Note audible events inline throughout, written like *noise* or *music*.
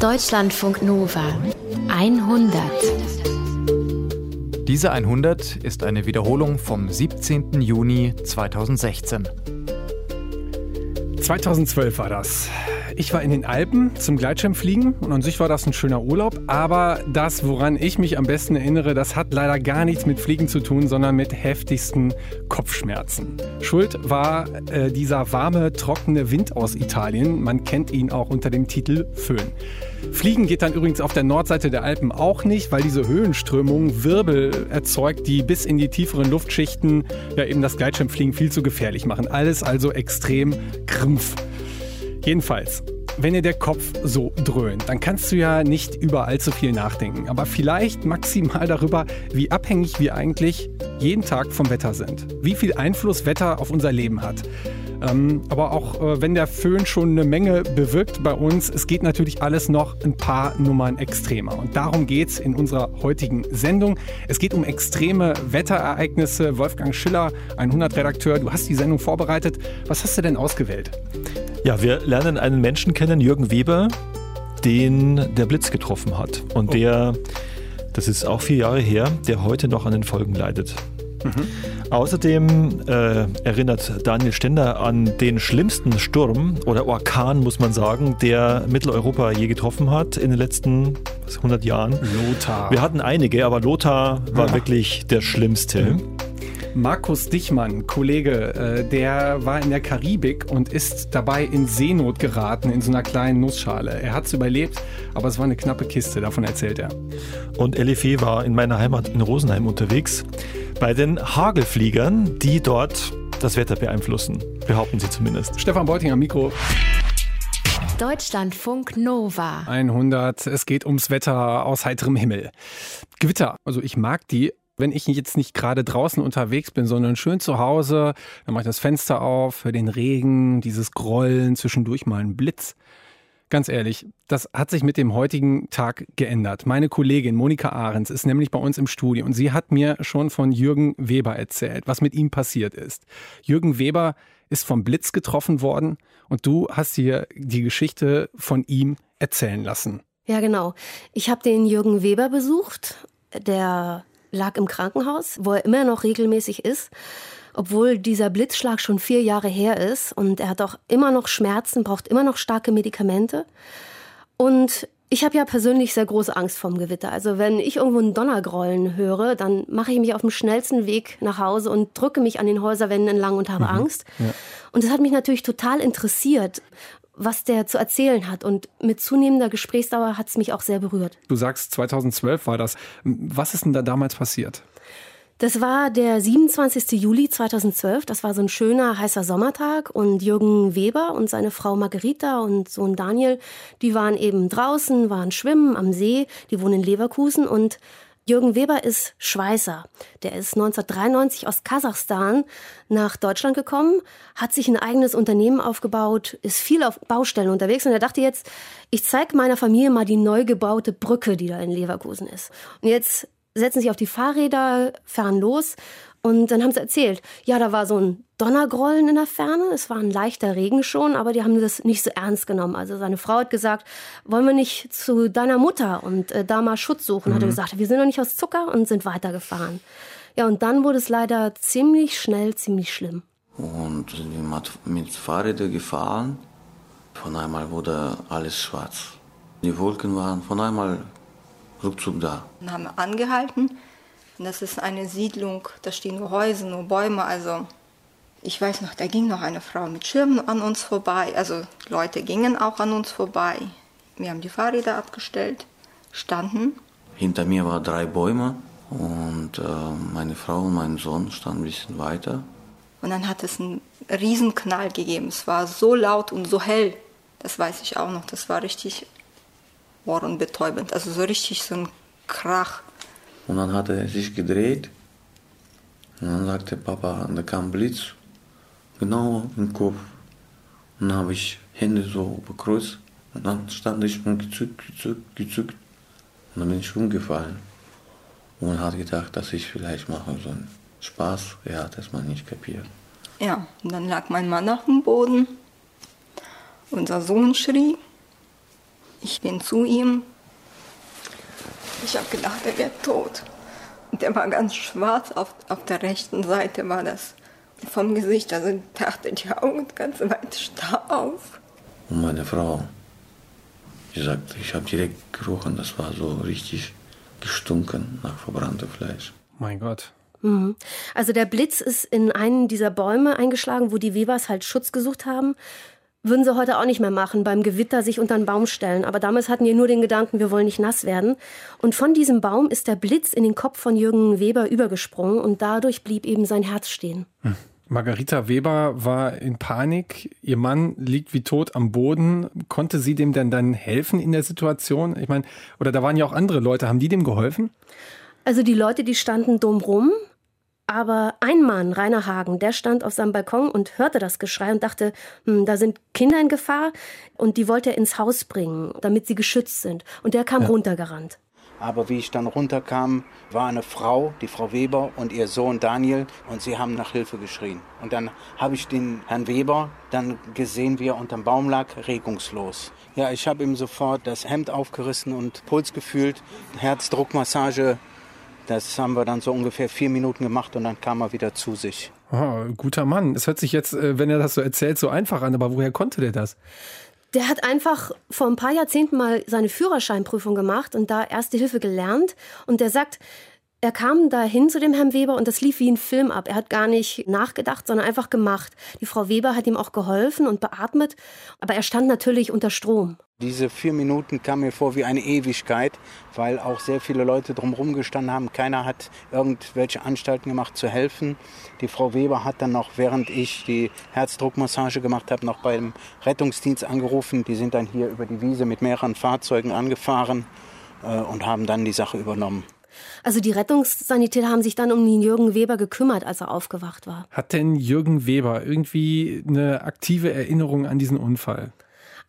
Deutschlandfunk Nova 100. Diese 100 ist eine Wiederholung vom 17. Juni 2016. 2012 war das. Ich war in den Alpen zum Gleitschirmfliegen und an sich war das ein schöner Urlaub. Aber das, woran ich mich am besten erinnere, das hat leider gar nichts mit Fliegen zu tun, sondern mit heftigsten Kopfschmerzen. Schuld war äh, dieser warme, trockene Wind aus Italien. Man kennt ihn auch unter dem Titel Föhn. Fliegen geht dann übrigens auf der Nordseite der Alpen auch nicht, weil diese Höhenströmung Wirbel erzeugt, die bis in die tieferen Luftschichten ja eben das Gleitschirmfliegen viel zu gefährlich machen. Alles also extrem Krampf. Jedenfalls, wenn dir der Kopf so dröhnt, dann kannst du ja nicht über allzu viel nachdenken, aber vielleicht maximal darüber, wie abhängig wir eigentlich jeden Tag vom Wetter sind. Wie viel Einfluss Wetter auf unser Leben hat. Ähm, aber auch äh, wenn der Föhn schon eine Menge bewirkt bei uns, es geht natürlich alles noch ein paar Nummern extremer. Und darum geht es in unserer heutigen Sendung. Es geht um extreme Wetterereignisse. Wolfgang Schiller, 100-Redakteur, du hast die Sendung vorbereitet. Was hast du denn ausgewählt? Ja, wir lernen einen Menschen kennen, Jürgen Weber, den der Blitz getroffen hat. Und oh. der, das ist auch vier Jahre her, der heute noch an den Folgen leidet. Mhm. Außerdem äh, erinnert Daniel Stender an den schlimmsten Sturm oder Orkan, muss man sagen, der Mitteleuropa je getroffen hat in den letzten 100 Jahren. Lothar. Wir hatten einige, aber Lothar war ja. wirklich der schlimmste. Mhm. Markus Dichmann, Kollege, äh, der war in der Karibik und ist dabei in Seenot geraten in so einer kleinen Nussschale. Er hat es überlebt, aber es war eine knappe Kiste, davon erzählt er. Und Elifé war in meiner Heimat in Rosenheim unterwegs bei den Hagelfliegern, die dort das Wetter beeinflussen, behaupten sie zumindest. Stefan Beuting am Mikro. Deutschlandfunk Nova. 100. Es geht ums Wetter aus heiterem Himmel. Gewitter. Also ich mag die, wenn ich jetzt nicht gerade draußen unterwegs bin, sondern schön zu Hause, dann mache ich das Fenster auf, höre den Regen, dieses Grollen, zwischendurch mal einen Blitz. Ganz ehrlich, das hat sich mit dem heutigen Tag geändert. Meine Kollegin Monika Ahrens ist nämlich bei uns im Studio und sie hat mir schon von Jürgen Weber erzählt, was mit ihm passiert ist. Jürgen Weber ist vom Blitz getroffen worden und du hast hier die Geschichte von ihm erzählen lassen. Ja, genau. Ich habe den Jürgen Weber besucht. Der lag im Krankenhaus, wo er immer noch regelmäßig ist, obwohl dieser Blitzschlag schon vier Jahre her ist und er hat auch immer noch Schmerzen, braucht immer noch starke Medikamente. Und ich habe ja persönlich sehr große Angst vorm Gewitter. Also wenn ich irgendwo einen Donnergrollen höre, dann mache ich mich auf dem schnellsten Weg nach Hause und drücke mich an den Häuserwänden entlang und habe mhm. Angst. Ja. Und das hat mich natürlich total interessiert was der zu erzählen hat. Und mit zunehmender Gesprächsdauer hat es mich auch sehr berührt. Du sagst, 2012 war das. Was ist denn da damals passiert? Das war der 27. Juli 2012. Das war so ein schöner, heißer Sommertag. Und Jürgen Weber und seine Frau Margarita und Sohn Daniel, die waren eben draußen, waren schwimmen am See. Die wohnen in Leverkusen und Jürgen Weber ist Schweißer. Der ist 1993 aus Kasachstan nach Deutschland gekommen, hat sich ein eigenes Unternehmen aufgebaut, ist viel auf Baustellen unterwegs und er dachte jetzt, ich zeige meiner Familie mal die neu gebaute Brücke, die da in Leverkusen ist. Und jetzt setzen sich auf die Fahrräder, fahren los und dann haben sie erzählt, ja, da war so ein Donnergrollen in der Ferne, es war ein leichter Regen schon, aber die haben das nicht so ernst genommen. Also seine Frau hat gesagt, wollen wir nicht zu deiner Mutter und äh, da mal Schutz suchen? Mhm. Hat er gesagt, wir sind noch nicht aus Zucker und sind weitergefahren. Ja, und dann wurde es leider ziemlich schnell, ziemlich schlimm. Und sind mit Fahrrädern gefahren. Von einmal wurde alles schwarz. Die Wolken waren von einmal ruckzuck da. Dann haben wir angehalten und das ist eine Siedlung, da stehen nur Häuser, nur Bäume. Also ich weiß noch, da ging noch eine Frau mit Schirmen an uns vorbei. Also Leute gingen auch an uns vorbei. Wir haben die Fahrräder abgestellt, standen. Hinter mir waren drei Bäume und äh, meine Frau und mein Sohn standen ein bisschen weiter. Und dann hat es einen Riesenknall gegeben. Es war so laut und so hell. Das weiß ich auch noch. Das war richtig ohrenbetäubend. Also so richtig so ein Krach. Und dann hat er sich gedreht und dann sagte Papa, da kam Blitz, genau im Kopf. Und dann habe ich Hände so bekreuzt und dann stand ich und gezückt, gezückt, gezückt. Und dann bin ich umgefallen. Und hat gedacht, dass ich vielleicht mache so einen Spaß. Er hat es mal nicht kapiert. Ja, und dann lag mein Mann auf dem Boden. Unser Sohn schrie. Ich bin zu ihm. Ich habe gedacht, er wird tot. Und der war ganz schwarz, auf, auf der rechten Seite war das. vom Gesicht, also dachte die Augen ganz weit starr auf. Und meine Frau, die sagt, ich habe direkt gerochen, das war so richtig gestunken nach verbranntem Fleisch. Mein Gott. Mhm. Also der Blitz ist in einen dieser Bäume eingeschlagen, wo die Webers halt Schutz gesucht haben. Würden sie heute auch nicht mehr machen, beim Gewitter sich unter einen Baum stellen. Aber damals hatten die nur den Gedanken, wir wollen nicht nass werden. Und von diesem Baum ist der Blitz in den Kopf von Jürgen Weber übergesprungen und dadurch blieb eben sein Herz stehen. Hm. Margarita Weber war in Panik. Ihr Mann liegt wie tot am Boden. Konnte sie dem denn dann helfen in der Situation? Ich meine, oder da waren ja auch andere Leute. Haben die dem geholfen? Also die Leute, die standen dumm rum. Aber ein Mann, Rainer Hagen, der stand auf seinem Balkon und hörte das Geschrei und dachte, hm, da sind Kinder in Gefahr und die wollte er ins Haus bringen, damit sie geschützt sind. Und der kam ja. runtergerannt. Aber wie ich dann runterkam, war eine Frau, die Frau Weber und ihr Sohn Daniel und sie haben nach Hilfe geschrien. Und dann habe ich den Herrn Weber dann gesehen, wie er unterm Baum lag, regungslos. Ja, ich habe ihm sofort das Hemd aufgerissen und Puls gefühlt, Herzdruckmassage das haben wir dann so ungefähr vier Minuten gemacht und dann kam er wieder zu sich. Oh, guter Mann. Es hört sich jetzt, äh, wenn er das so erzählt, so einfach an, aber woher konnte der das? Der hat einfach vor ein paar Jahrzehnten mal seine Führerscheinprüfung gemacht und da Erste Hilfe gelernt. Und der sagt, er kam dahin zu dem Herrn Weber und das lief wie ein Film ab. Er hat gar nicht nachgedacht, sondern einfach gemacht. Die Frau Weber hat ihm auch geholfen und beatmet, aber er stand natürlich unter Strom. Diese vier Minuten kamen mir vor wie eine Ewigkeit, weil auch sehr viele Leute drumherum gestanden haben. Keiner hat irgendwelche Anstalten gemacht zu helfen. Die Frau Weber hat dann noch, während ich die Herzdruckmassage gemacht habe, noch beim Rettungsdienst angerufen. Die sind dann hier über die Wiese mit mehreren Fahrzeugen angefahren äh, und haben dann die Sache übernommen. Also die Rettungssanitäter haben sich dann um den Jürgen Weber gekümmert, als er aufgewacht war. Hat denn Jürgen Weber irgendwie eine aktive Erinnerung an diesen Unfall?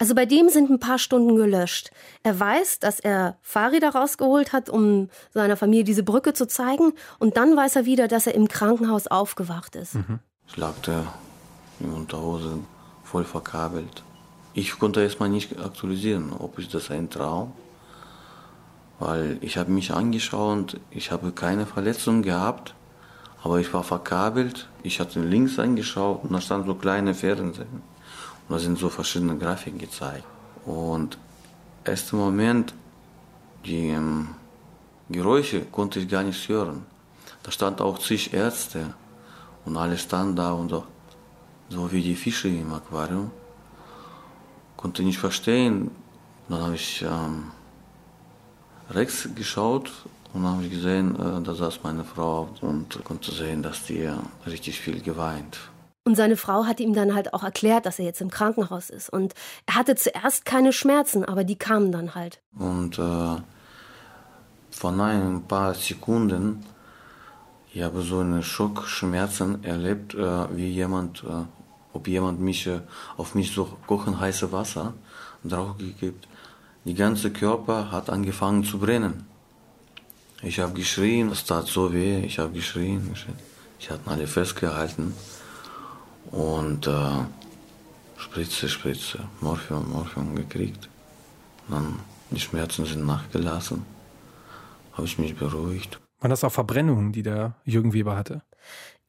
Also bei dem sind ein paar Stunden gelöscht. Er weiß, dass er Fahrräder rausgeholt hat, um seiner Familie diese Brücke zu zeigen. Und dann weiß er wieder, dass er im Krankenhaus aufgewacht ist. Mhm. Ich lag da in Unterhose, voll verkabelt. Ich konnte erstmal nicht aktualisieren, ob ist das ein Traum weil ich habe mich angeschaut, ich habe keine Verletzung gehabt, aber ich war verkabelt. Ich hatte links angeschaut und da stand so kleine Fernsehen und da sind so verschiedene Grafiken gezeigt. Und ersten Moment die ähm, Geräusche konnte ich gar nicht hören. Da stand auch zig Ärzte und alle standen da und so, so wie die Fische im Aquarium. Konnte nicht verstehen. Dann habe ich ähm, rechts geschaut und habe ich gesehen, äh, da saß meine Frau und konnte sehen, dass die richtig viel geweint. Und seine Frau hat ihm dann halt auch erklärt, dass er jetzt im Krankenhaus ist. Und er hatte zuerst keine Schmerzen, aber die kamen dann halt. Und äh, von ein paar Sekunden, ich habe so eine Schockschmerzen erlebt, äh, wie jemand, äh, ob jemand mich äh, auf mich so kochen heiße Wasser drauf gegeben die ganze Körper hat angefangen zu brennen. Ich habe geschrien, es tat so weh, ich habe geschrien, geschrien. Ich hatte alle festgehalten und äh, Spritze, Spritze, Morphium, Morphium gekriegt. Dann die Schmerzen sind nachgelassen, habe ich mich beruhigt. Waren das auch Verbrennungen, die der Jürgen Weber hatte?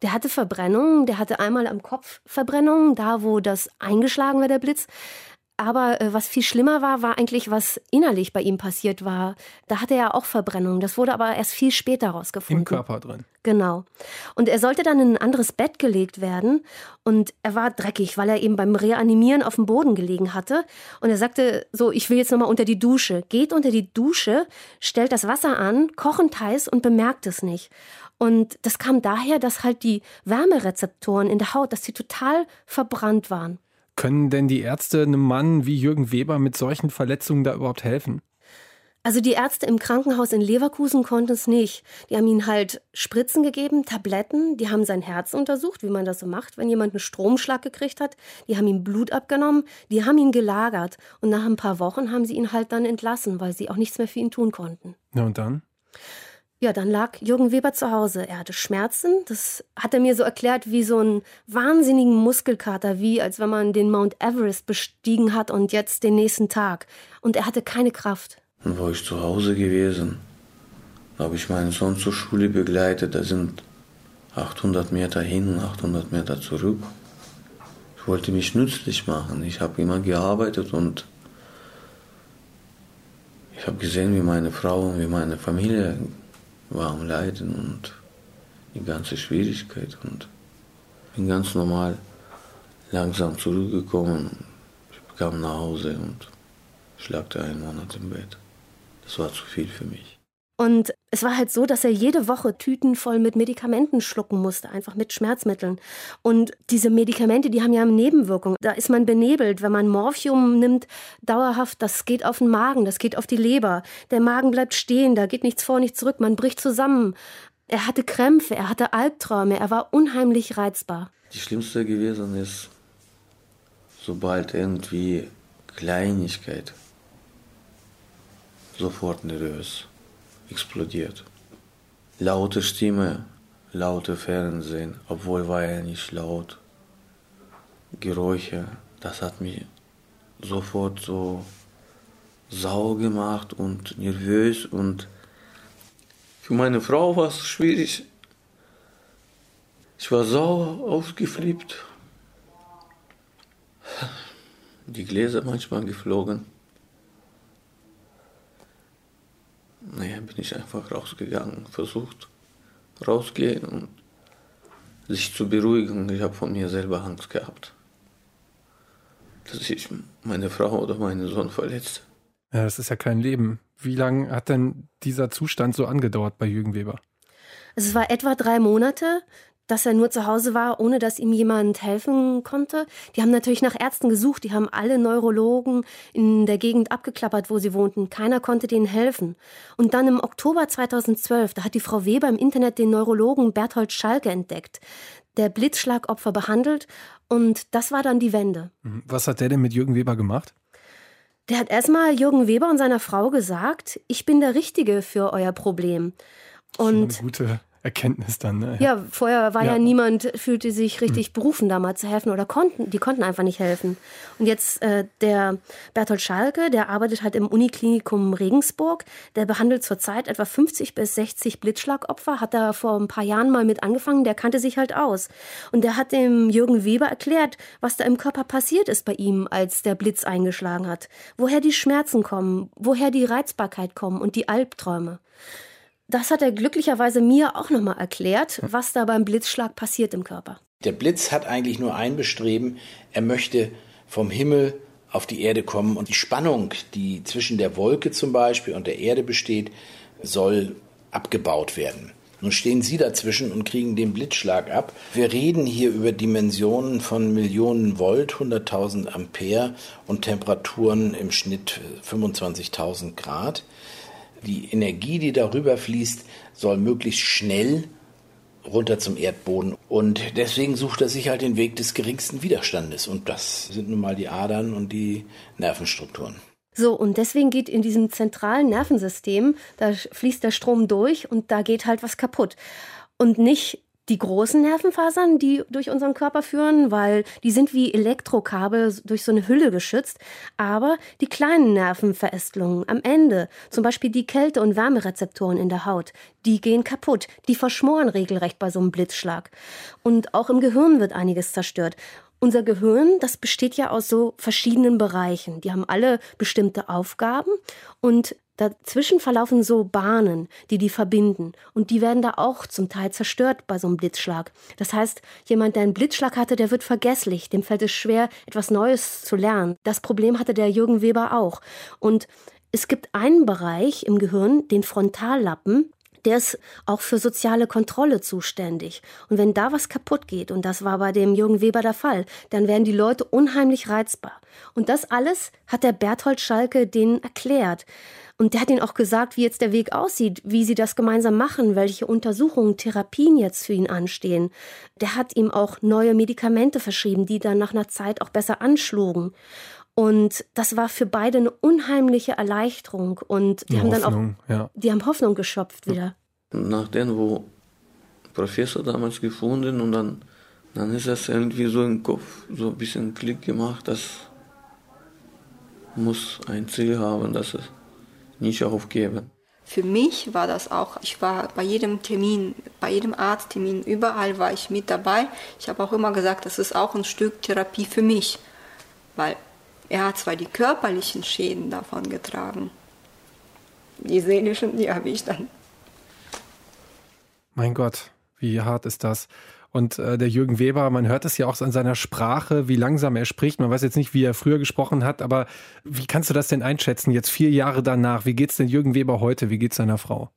Der hatte Verbrennungen, der hatte einmal am Kopf Verbrennungen, da wo das eingeschlagen war, der Blitz. Aber äh, was viel schlimmer war, war eigentlich, was innerlich bei ihm passiert war. Da hatte er auch Verbrennungen. Das wurde aber erst viel später rausgefunden. Im Körper drin. Genau. Und er sollte dann in ein anderes Bett gelegt werden. Und er war dreckig, weil er eben beim Reanimieren auf dem Boden gelegen hatte. Und er sagte so, ich will jetzt nochmal unter die Dusche. Geht unter die Dusche, stellt das Wasser an, kochend heiß und bemerkt es nicht. Und das kam daher, dass halt die Wärmerezeptoren in der Haut, dass die total verbrannt waren. Können denn die Ärzte einem Mann wie Jürgen Weber mit solchen Verletzungen da überhaupt helfen? Also die Ärzte im Krankenhaus in Leverkusen konnten es nicht. Die haben ihm halt Spritzen gegeben, Tabletten, die haben sein Herz untersucht, wie man das so macht, wenn jemand einen Stromschlag gekriegt hat. Die haben ihm Blut abgenommen, die haben ihn gelagert und nach ein paar Wochen haben sie ihn halt dann entlassen, weil sie auch nichts mehr für ihn tun konnten. Ja und dann? Ja, dann lag Jürgen Weber zu Hause. Er hatte Schmerzen. Das hat er mir so erklärt wie so einen wahnsinnigen Muskelkater, wie als wenn man den Mount Everest bestiegen hat und jetzt den nächsten Tag. Und er hatte keine Kraft. Dann war ich zu Hause gewesen. Da habe ich meinen Sohn zur Schule begleitet. Da sind 800 Meter hin und 800 Meter zurück. Ich wollte mich nützlich machen. Ich habe immer gearbeitet und ich habe gesehen, wie meine Frau und wie meine Familie war am Leiden und die ganze Schwierigkeit und bin ganz normal langsam zurückgekommen. Ich kam nach Hause und ich lag da einen Monat im Bett. Das war zu viel für mich. Und es war halt so, dass er jede Woche Tüten voll mit Medikamenten schlucken musste, einfach mit Schmerzmitteln. Und diese Medikamente, die haben ja Nebenwirkungen. Da ist man benebelt. Wenn man Morphium nimmt, dauerhaft, das geht auf den Magen, das geht auf die Leber. Der Magen bleibt stehen, da geht nichts vor, nichts zurück, man bricht zusammen. Er hatte Krämpfe, er hatte Albträume, er war unheimlich reizbar. Die schlimmste gewesen ist, sobald irgendwie Kleinigkeit sofort nervös explodiert. Laute Stimme, laute Fernsehen, obwohl war er nicht laut. Geräusche, das hat mich sofort so sauer gemacht und nervös und für meine Frau war es schwierig. Ich war sauer, aufgeflippt. Die Gläser manchmal geflogen. Naja, bin ich einfach rausgegangen, versucht rausgehen und sich zu beruhigen. Ich habe von mir selber Angst gehabt, dass ich meine Frau oder meinen Sohn verletze. Ja, das ist ja kein Leben. Wie lange hat denn dieser Zustand so angedauert bei Jürgen Weber? Es war etwa drei Monate dass er nur zu Hause war, ohne dass ihm jemand helfen konnte. Die haben natürlich nach Ärzten gesucht, die haben alle Neurologen in der Gegend abgeklappert, wo sie wohnten. Keiner konnte denen helfen. Und dann im Oktober 2012, da hat die Frau Weber im Internet den Neurologen Berthold Schalke entdeckt, der Blitzschlagopfer behandelt und das war dann die Wende. Mhm. Was hat der denn mit Jürgen Weber gemacht? Der hat erstmal Jürgen Weber und seiner Frau gesagt, ich bin der Richtige für euer Problem. Und eine gute Erkenntnis dann. Ne? Ja, vorher war ja. ja. niemand, fühlte sich richtig mhm. berufen, da mal zu helfen oder konnten, die konnten einfach nicht helfen. Und jetzt äh, der Berthold Schalke, der arbeitet halt im Uniklinikum Regensburg, der behandelt zurzeit etwa 50 bis 60 Blitzschlagopfer, hat da vor ein paar Jahren mal mit angefangen, der kannte sich halt aus. Und der hat dem Jürgen Weber erklärt, was da im Körper passiert ist bei ihm, als der Blitz eingeschlagen hat. Woher die Schmerzen kommen, woher die Reizbarkeit kommen und die Albträume. Das hat er glücklicherweise mir auch nochmal erklärt, was da beim Blitzschlag passiert im Körper. Der Blitz hat eigentlich nur ein Bestreben, er möchte vom Himmel auf die Erde kommen und die Spannung, die zwischen der Wolke zum Beispiel und der Erde besteht, soll abgebaut werden. Nun stehen Sie dazwischen und kriegen den Blitzschlag ab. Wir reden hier über Dimensionen von Millionen Volt, 100.000 Ampere und Temperaturen im Schnitt 25.000 Grad die Energie, die darüber fließt, soll möglichst schnell runter zum Erdboden. Und deswegen sucht er sich halt den Weg des geringsten Widerstandes. Und das sind nun mal die Adern und die Nervenstrukturen. So, und deswegen geht in diesem zentralen Nervensystem, da fließt der Strom durch und da geht halt was kaputt. Und nicht die großen Nervenfasern, die durch unseren Körper führen, weil die sind wie Elektrokabel durch so eine Hülle geschützt. Aber die kleinen Nervenverästelungen am Ende, zum Beispiel die Kälte- und Wärmerezeptoren in der Haut, die gehen kaputt. Die verschmoren regelrecht bei so einem Blitzschlag. Und auch im Gehirn wird einiges zerstört. Unser Gehirn, das besteht ja aus so verschiedenen Bereichen. Die haben alle bestimmte Aufgaben und Dazwischen verlaufen so Bahnen, die die verbinden. Und die werden da auch zum Teil zerstört bei so einem Blitzschlag. Das heißt, jemand, der einen Blitzschlag hatte, der wird vergesslich. Dem fällt es schwer, etwas Neues zu lernen. Das Problem hatte der Jürgen Weber auch. Und es gibt einen Bereich im Gehirn, den Frontallappen, der ist auch für soziale Kontrolle zuständig. Und wenn da was kaputt geht, und das war bei dem Jürgen Weber der Fall, dann werden die Leute unheimlich reizbar. Und das alles hat der Berthold Schalke denen erklärt. Und der hat ihnen auch gesagt, wie jetzt der Weg aussieht, wie sie das gemeinsam machen, welche Untersuchungen, Therapien jetzt für ihn anstehen. Der hat ihm auch neue Medikamente verschrieben, die dann nach einer Zeit auch besser anschlugen. Und das war für beide eine unheimliche Erleichterung. Und die eine haben Hoffnung, dann auch, ja. die haben Hoffnung geschöpft wieder. Nachdem, wo Professor damals gefunden und dann, dann ist das irgendwie so im Kopf so ein bisschen Klick gemacht, das muss ein Ziel haben, dass es nicht aufgeben. Für mich war das auch, ich war bei jedem Termin, bei jedem Arzttermin, überall war ich mit dabei. Ich habe auch immer gesagt, das ist auch ein Stück Therapie für mich, weil er hat zwar die körperlichen Schäden davon getragen, die seelischen, die habe ich dann. Mein Gott, wie hart ist das? Und äh, der Jürgen Weber, man hört es ja auch an seiner Sprache, wie langsam er spricht. Man weiß jetzt nicht, wie er früher gesprochen hat, aber wie kannst du das denn einschätzen, jetzt vier Jahre danach? Wie geht es denn Jürgen Weber heute? Wie geht es seiner Frau?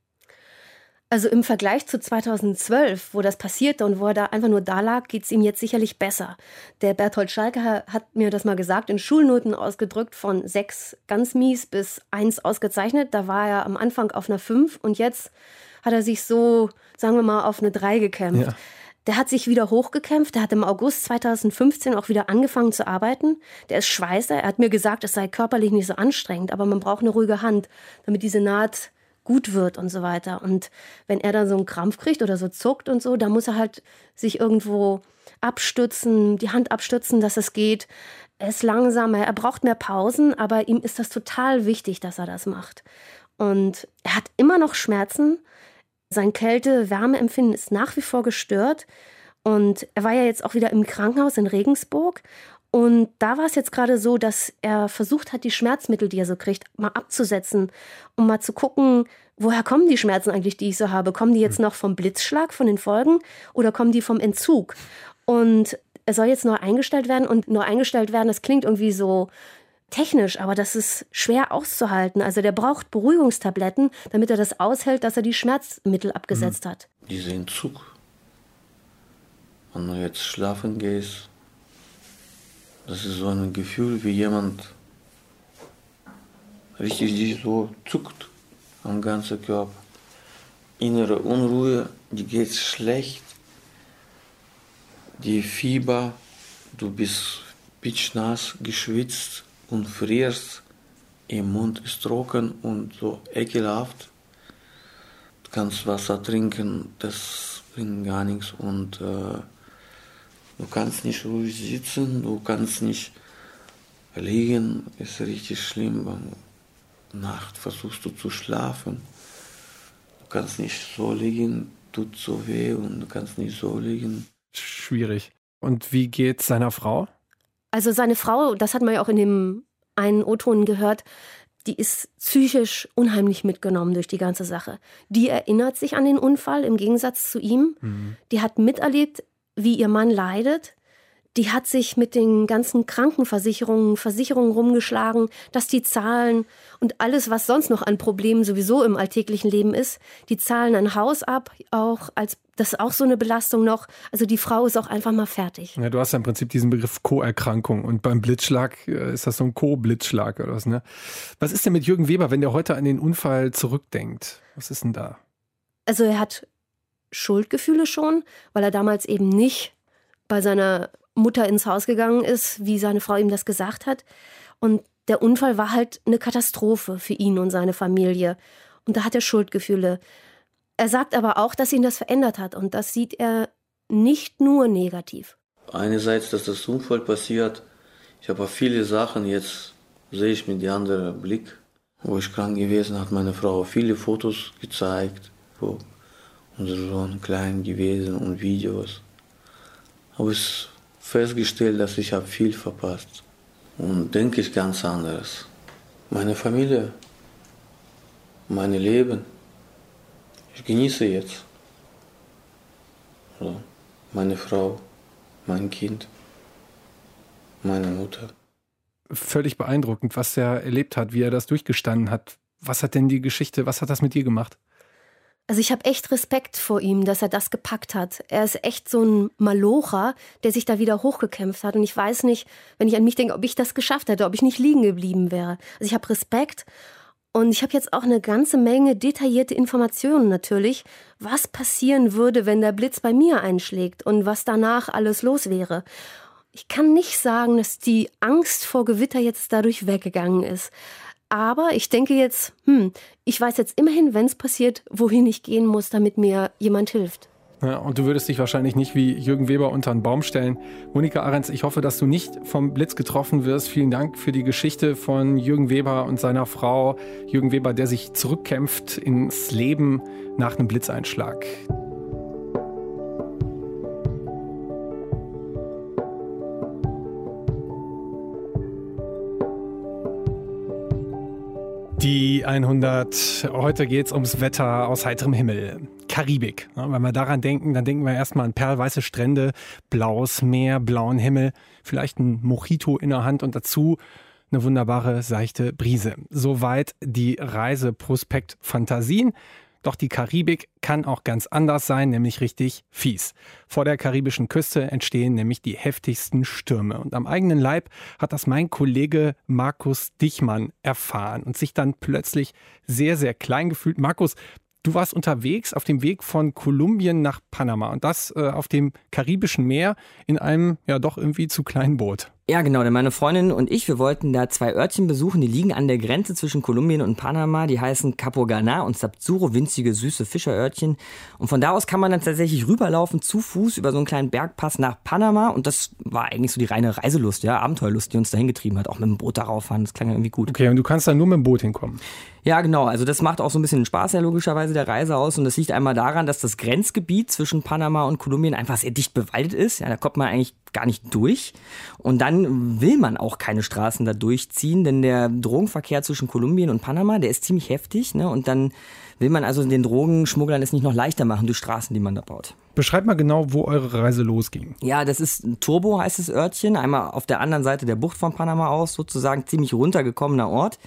Also im Vergleich zu 2012, wo das passierte und wo er da einfach nur da lag, geht es ihm jetzt sicherlich besser. Der Berthold Schalke hat mir das mal gesagt, in Schulnoten ausgedrückt von sechs ganz mies bis eins ausgezeichnet. Da war er am Anfang auf einer fünf und jetzt hat er sich so, sagen wir mal, auf eine drei gekämpft. Ja. Der hat sich wieder hochgekämpft. Der hat im August 2015 auch wieder angefangen zu arbeiten. Der ist Schweißer. Er hat mir gesagt, es sei körperlich nicht so anstrengend, aber man braucht eine ruhige Hand, damit diese Naht gut wird und so weiter. Und wenn er dann so einen Krampf kriegt oder so zuckt und so, dann muss er halt sich irgendwo abstützen, die Hand abstützen, dass es geht. Er ist langsamer, er braucht mehr Pausen, aber ihm ist das total wichtig, dass er das macht. Und er hat immer noch Schmerzen, sein Kälte-Wärmeempfinden ist nach wie vor gestört. Und er war ja jetzt auch wieder im Krankenhaus in Regensburg. Und da war es jetzt gerade so, dass er versucht hat, die Schmerzmittel, die er so kriegt, mal abzusetzen, um mal zu gucken, woher kommen die Schmerzen eigentlich, die ich so habe? Kommen die jetzt noch vom Blitzschlag, von den Folgen oder kommen die vom Entzug? Und er soll jetzt neu eingestellt werden und neu eingestellt werden, das klingt irgendwie so technisch, aber das ist schwer auszuhalten. Also der braucht Beruhigungstabletten, damit er das aushält, dass er die Schmerzmittel abgesetzt mhm. hat. Dieser Entzug. Wenn du jetzt schlafen gehst, das ist so ein Gefühl, wie jemand richtig dich so zuckt am ganzen Körper. Innere Unruhe, die geht schlecht. Die Fieber, du bist pitschnass, geschwitzt und frierst, im Mund ist trocken und so ekelhaft. Du kannst Wasser trinken, das bringt gar nichts und äh, du kannst nicht ruhig sitzen, du kannst nicht liegen, ist richtig schlimm. Nacht versuchst du zu schlafen, du kannst nicht so liegen, tut so weh und du kannst nicht so liegen. Schwierig. Und wie geht's seiner Frau? Also seine Frau, das hat man ja auch in dem einen O-Ton gehört, die ist psychisch unheimlich mitgenommen durch die ganze Sache. Die erinnert sich an den Unfall im Gegensatz zu ihm. Mhm. Die hat miterlebt, wie ihr Mann leidet die hat sich mit den ganzen Krankenversicherungen, Versicherungen rumgeschlagen, dass die Zahlen und alles, was sonst noch an Problemen sowieso im alltäglichen Leben ist, die zahlen ein Haus ab, auch als das ist auch so eine Belastung noch. Also die Frau ist auch einfach mal fertig. Ja, du hast ja im Prinzip diesen Begriff Co-Erkrankung und beim Blitzschlag äh, ist das so ein Co-Blitzschlag oder was, ne? Was ist denn mit Jürgen Weber, wenn der heute an den Unfall zurückdenkt? Was ist denn da? Also er hat Schuldgefühle schon, weil er damals eben nicht bei seiner Mutter ins Haus gegangen ist, wie seine Frau ihm das gesagt hat. Und der Unfall war halt eine Katastrophe für ihn und seine Familie. Und da hat er Schuldgefühle. Er sagt aber auch, dass ihn das verändert hat. Und das sieht er nicht nur negativ. Einerseits, dass das Unfall passiert. Ich habe viele Sachen, jetzt sehe ich mit dem anderen Blick. Wo ich krank gewesen hat meine Frau viele Fotos gezeigt, wo unser Sohn klein gewesen und Videos. Aber es festgestellt, dass ich habe viel verpasst. Und denke ich ganz anders. Meine Familie, mein Leben, ich genieße jetzt. So, meine Frau, mein Kind, meine Mutter. Völlig beeindruckend, was er erlebt hat, wie er das durchgestanden hat. Was hat denn die Geschichte, was hat das mit dir gemacht? Also ich habe echt Respekt vor ihm, dass er das gepackt hat. Er ist echt so ein Malocher, der sich da wieder hochgekämpft hat. Und ich weiß nicht, wenn ich an mich denke, ob ich das geschafft hätte, ob ich nicht liegen geblieben wäre. Also ich habe Respekt. Und ich habe jetzt auch eine ganze Menge detaillierte Informationen natürlich, was passieren würde, wenn der Blitz bei mir einschlägt und was danach alles los wäre. Ich kann nicht sagen, dass die Angst vor Gewitter jetzt dadurch weggegangen ist. Aber ich denke jetzt, hm, ich weiß jetzt immerhin, wenn es passiert, wohin ich gehen muss, damit mir jemand hilft. Ja, und du würdest dich wahrscheinlich nicht wie Jürgen Weber unter einen Baum stellen. Monika Ahrens, ich hoffe, dass du nicht vom Blitz getroffen wirst. Vielen Dank für die Geschichte von Jürgen Weber und seiner Frau. Jürgen Weber, der sich zurückkämpft ins Leben nach einem Blitzeinschlag. Die 100. Heute geht es ums Wetter aus heiterem Himmel. Karibik. wenn wir daran denken, dann denken wir erstmal an perlweiße Strände, blaues Meer, blauen Himmel, vielleicht ein Mojito in der Hand und dazu eine wunderbare seichte Brise. Soweit die Reiseprospekt Fantasien. Doch die Karibik kann auch ganz anders sein, nämlich richtig fies. Vor der karibischen Küste entstehen nämlich die heftigsten Stürme. Und am eigenen Leib hat das mein Kollege Markus Dichmann erfahren und sich dann plötzlich sehr, sehr klein gefühlt. Markus, Du warst unterwegs auf dem Weg von Kolumbien nach Panama und das äh, auf dem Karibischen Meer in einem ja doch irgendwie zu kleinen Boot. Ja, genau, denn meine Freundin und ich, wir wollten da zwei Örtchen besuchen, die liegen an der Grenze zwischen Kolumbien und Panama. Die heißen Capogana und Sabzuro, winzige, süße Fischerörtchen. Und von da aus kann man dann tatsächlich rüberlaufen, zu Fuß, über so einen kleinen Bergpass nach Panama. Und das war eigentlich so die reine Reiselust, ja, Abenteuerlust, die uns dahin getrieben hat. Auch mit dem Boot darauf fahren, das klang ja irgendwie gut. Okay, und du kannst dann nur mit dem Boot hinkommen? Ja, genau. Also das macht auch so ein bisschen Spaß ja logischerweise der Reise aus. Und das liegt einmal daran, dass das Grenzgebiet zwischen Panama und Kolumbien einfach sehr dicht bewaldet ist. Ja, da kommt man eigentlich gar nicht durch. Und dann will man auch keine Straßen da durchziehen, denn der Drogenverkehr zwischen Kolumbien und Panama, der ist ziemlich heftig. Ne? Und dann will man also den Drogenschmugglern es nicht noch leichter machen durch Straßen, die man da baut. Beschreib mal genau, wo eure Reise losging. Ja, das ist Turbo, heißt das Örtchen. Einmal auf der anderen Seite der Bucht von Panama aus, sozusagen ziemlich runtergekommener Ort.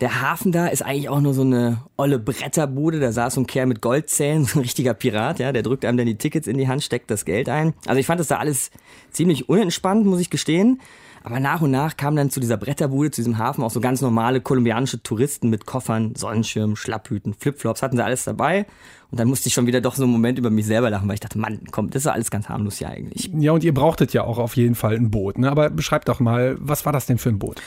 Der Hafen da ist eigentlich auch nur so eine olle Bretterbude. Da saß so ein Kerl mit Goldzähnen, *laughs* so ein richtiger Pirat, ja. Der drückt einem dann die Tickets in die Hand, steckt das Geld ein. Also ich fand das da alles ziemlich unentspannt, muss ich gestehen. Aber nach und nach kamen dann zu dieser Bretterbude, zu diesem Hafen auch so ganz normale kolumbianische Touristen mit Koffern, Sonnenschirm, Schlapphüten, Flipflops, hatten sie alles dabei. Und dann musste ich schon wieder doch so einen Moment über mich selber lachen, weil ich dachte, Mann, komm, das ist alles ganz harmlos ja eigentlich. Ja, und ihr brauchtet ja auch auf jeden Fall ein Boot, ne? Aber beschreibt doch mal, was war das denn für ein Boot?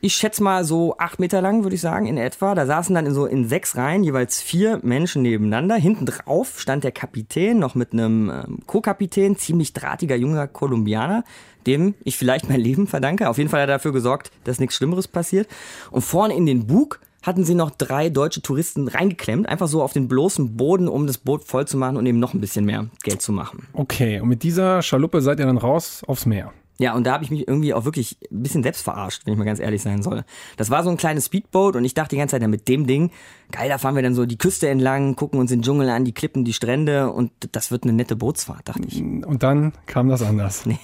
Ich schätze mal so acht Meter lang, würde ich sagen, in etwa. Da saßen dann in so in sechs Reihen jeweils vier Menschen nebeneinander. Hinten drauf stand der Kapitän noch mit einem ähm, Co-Kapitän, ziemlich drahtiger junger Kolumbianer, dem ich vielleicht mein Leben verdanke. Auf jeden Fall hat er dafür gesorgt, dass nichts Schlimmeres passiert. Und vorne in den Bug hatten sie noch drei deutsche Touristen reingeklemmt, einfach so auf den bloßen Boden, um das Boot voll zu machen und eben noch ein bisschen mehr Geld zu machen. Okay, und mit dieser Schaluppe seid ihr dann raus aufs Meer? Ja, und da habe ich mich irgendwie auch wirklich ein bisschen selbst verarscht, wenn ich mal ganz ehrlich sein soll. Das war so ein kleines Speedboat und ich dachte die ganze Zeit, ja, mit dem Ding, geil, da fahren wir dann so die Küste entlang, gucken uns den Dschungel an, die Klippen, die Strände und das wird eine nette Bootsfahrt, dachte ich. Und dann kam das anders. Nee.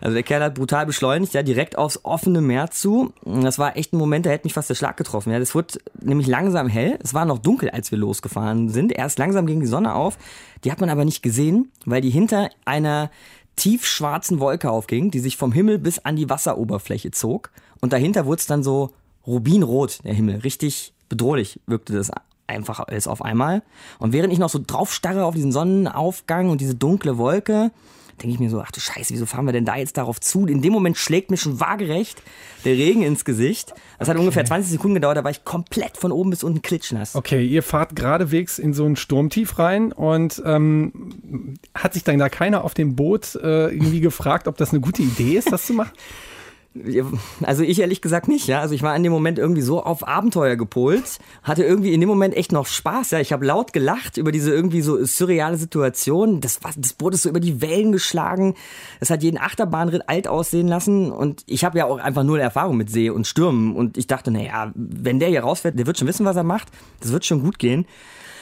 Also der Kerl hat brutal beschleunigt, ja, direkt aufs offene Meer zu. Das war echt ein Moment, da hätte mich fast der Schlag getroffen. Ja, das wurde nämlich langsam hell. Es war noch dunkel, als wir losgefahren sind. Erst langsam ging die Sonne auf. Die hat man aber nicht gesehen, weil die hinter einer tiefschwarzen Wolke aufging, die sich vom Himmel bis an die Wasseroberfläche zog. Und dahinter wurde es dann so rubinrot, der Himmel. Richtig bedrohlich wirkte das einfach alles auf einmal. Und während ich noch so drauf starre auf diesen Sonnenaufgang und diese dunkle Wolke, denke ich mir so, ach du Scheiße, wieso fahren wir denn da jetzt darauf zu? In dem Moment schlägt mir schon waagerecht der Regen ins Gesicht. Das hat okay. ungefähr 20 Sekunden gedauert, da war ich komplett von oben bis unten klitschnass. Okay, ihr fahrt geradewegs in so ein Sturmtief rein und ähm, hat sich dann da keiner auf dem Boot äh, irgendwie gefragt, ob das eine gute Idee ist, das zu machen? *laughs* Also ich ehrlich gesagt nicht, ja. Also ich war in dem Moment irgendwie so auf Abenteuer gepolt, hatte irgendwie in dem Moment echt noch Spaß, ja. Ich habe laut gelacht über diese irgendwie so surreale Situation. Das, das Boot ist so über die Wellen geschlagen. Es hat jeden Achterbahnritt alt aussehen lassen und ich habe ja auch einfach null Erfahrung mit See und Stürmen und ich dachte, naja, wenn der hier rausfährt, der wird schon wissen, was er macht. Das wird schon gut gehen.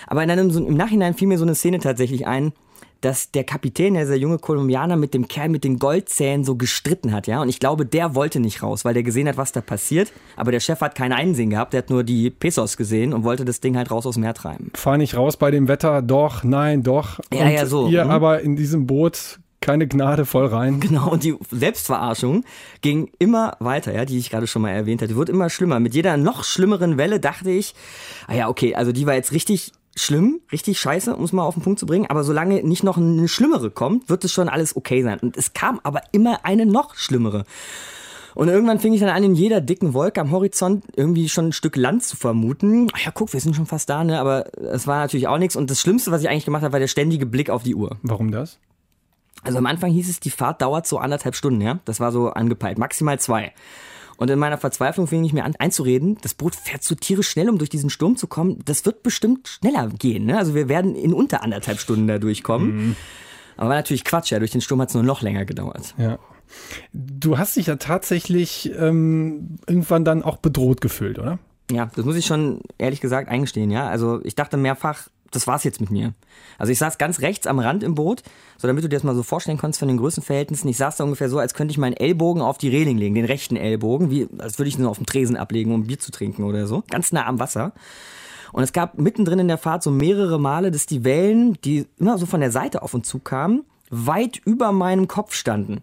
Aber in einem, so, im Nachhinein fiel mir so eine Szene tatsächlich ein, dass der Kapitän, dieser junge Kolumbianer, mit dem Kerl mit den Goldzähnen so gestritten hat, ja. Und ich glaube, der wollte nicht raus, weil der gesehen hat, was da passiert. Aber der Chef hat kein Einsehen gehabt, der hat nur die Pesos gesehen und wollte das Ding halt raus aus Meer treiben. Fahr nicht raus bei dem Wetter, doch, nein, doch. Ja, und ja, so. Ihr mhm. aber in diesem Boot keine Gnade voll rein. *laughs* Genau, und die Selbstverarschung ging immer weiter, ja, die ich gerade schon mal erwähnt hatte. Die wird immer schlimmer. Mit jeder noch schlimmeren Welle dachte ich, ah ja, okay, also die war jetzt richtig schlimm, richtig scheiße, um es mal auf den Punkt zu bringen. Aber solange nicht noch eine schlimmere kommt, wird es schon alles okay sein. Und es kam aber immer eine noch schlimmere. Und irgendwann fing ich dann an, in jeder dicken Wolke am Horizont irgendwie schon ein Stück Land zu vermuten. Ach ja, guck, wir sind schon fast da, ne? Aber es war natürlich auch nichts. Und das Schlimmste, was ich eigentlich gemacht habe, war der ständige Blick auf die Uhr. Warum das? Also am Anfang hieß es, die Fahrt dauert so anderthalb Stunden, ja? Das war so angepeilt, maximal zwei. Und in meiner Verzweiflung fing ich mir an einzureden, das Boot fährt so tierisch schnell, um durch diesen Sturm zu kommen. Das wird bestimmt schneller gehen. Ne? Also wir werden in unter anderthalb Stunden da durchkommen. Mhm. Aber war natürlich Quatsch, ja. Durch den Sturm hat es nur noch länger gedauert. Ja. Du hast dich ja tatsächlich ähm, irgendwann dann auch bedroht gefühlt, oder? Ja, das muss ich schon ehrlich gesagt eingestehen, ja. Also ich dachte mehrfach, das war's jetzt mit mir. Also ich saß ganz rechts am Rand im Boot, so damit du dir das mal so vorstellen kannst von den Größenverhältnissen. Ich saß da ungefähr so, als könnte ich meinen Ellbogen auf die Reling legen, den rechten Ellbogen, wie als würde ich ihn auf dem Tresen ablegen, um Bier zu trinken oder so. Ganz nah am Wasser. Und es gab mittendrin in der Fahrt so mehrere Male, dass die Wellen, die immer so von der Seite auf uns zukamen, weit über meinem Kopf standen.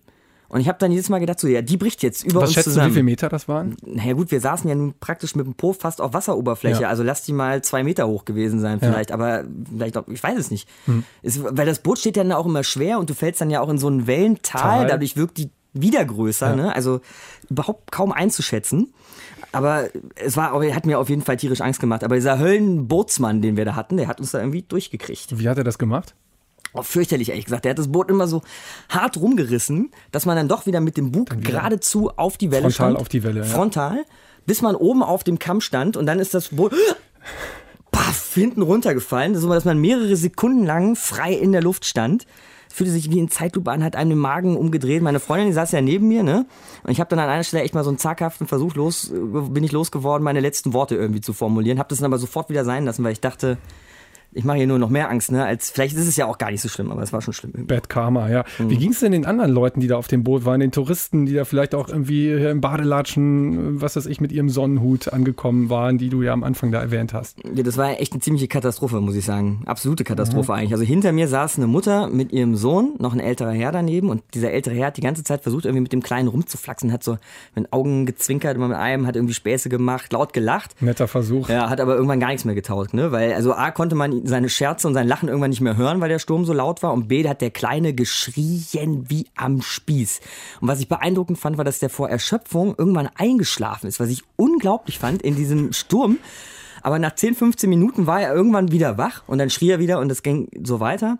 Und ich habe dann jedes Mal gedacht, so, ja, die bricht jetzt über Was uns schätzt zusammen. du, wie viele Meter das waren? Naja gut, wir saßen ja nun praktisch mit dem Po fast auf Wasseroberfläche. Ja. Also lass die mal zwei Meter hoch gewesen sein vielleicht. Ja. Aber vielleicht auch, ich weiß es nicht. Hm. Es, weil das Boot steht dann auch immer schwer und du fällst dann ja auch in so ein Wellental. Tal. Dadurch wirkt die wieder größer. Ja. Ne? Also überhaupt kaum einzuschätzen. Aber es war, hat mir auf jeden Fall tierisch Angst gemacht. Aber dieser Höllenbootsmann, den wir da hatten, der hat uns da irgendwie durchgekriegt. Wie hat er das gemacht? Oh, fürchterlich, ehrlich gesagt. Der hat das Boot immer so hart rumgerissen, dass man dann doch wieder mit dem Bug geradezu auf die Welle Frontal stand. auf die Welle, ja. Frontal, bis man oben auf dem Kamm stand und dann ist das Boot paff, hinten runtergefallen, so dass man mehrere Sekunden lang frei in der Luft stand. Es fühlte sich wie in Zeitlupe an, hat einem den Magen umgedreht. Meine Freundin, die saß ja neben mir, ne? Und ich habe dann an einer Stelle echt mal so einen zaghaften Versuch los, äh, bin ich losgeworden, meine letzten Worte irgendwie zu formulieren. Habe das dann aber sofort wieder sein lassen, weil ich dachte, ich mache hier nur noch mehr Angst, ne? Als vielleicht ist es ja auch gar nicht so schlimm, aber es war schon schlimm. Irgendwie. Bad Karma, ja. Wie ging es denn den anderen Leuten, die da auf dem Boot waren, den Touristen, die da vielleicht auch irgendwie im Badelatschen, was weiß ich, mit ihrem Sonnenhut angekommen waren, die du ja am Anfang da erwähnt hast? Ja, das war echt eine ziemliche Katastrophe, muss ich sagen. Absolute Katastrophe eigentlich. Also hinter mir saß eine Mutter mit ihrem Sohn, noch ein älterer Herr daneben und dieser ältere Herr hat die ganze Zeit versucht, irgendwie mit dem Kleinen rumzuflaxen, hat so mit den Augen gezwinkert, immer mit einem, hat irgendwie Späße gemacht, laut gelacht. Netter Versuch. Ja, hat aber irgendwann gar nichts mehr getaugt, ne? Weil, also A, konnte man seine Scherze und sein Lachen irgendwann nicht mehr hören, weil der Sturm so laut war und B, hat der Kleine geschrien wie am Spieß. Und was ich beeindruckend fand, war, dass der vor Erschöpfung irgendwann eingeschlafen ist, was ich unglaublich fand in diesem Sturm. Aber nach 10, 15 Minuten war er irgendwann wieder wach und dann schrie er wieder und es ging so weiter.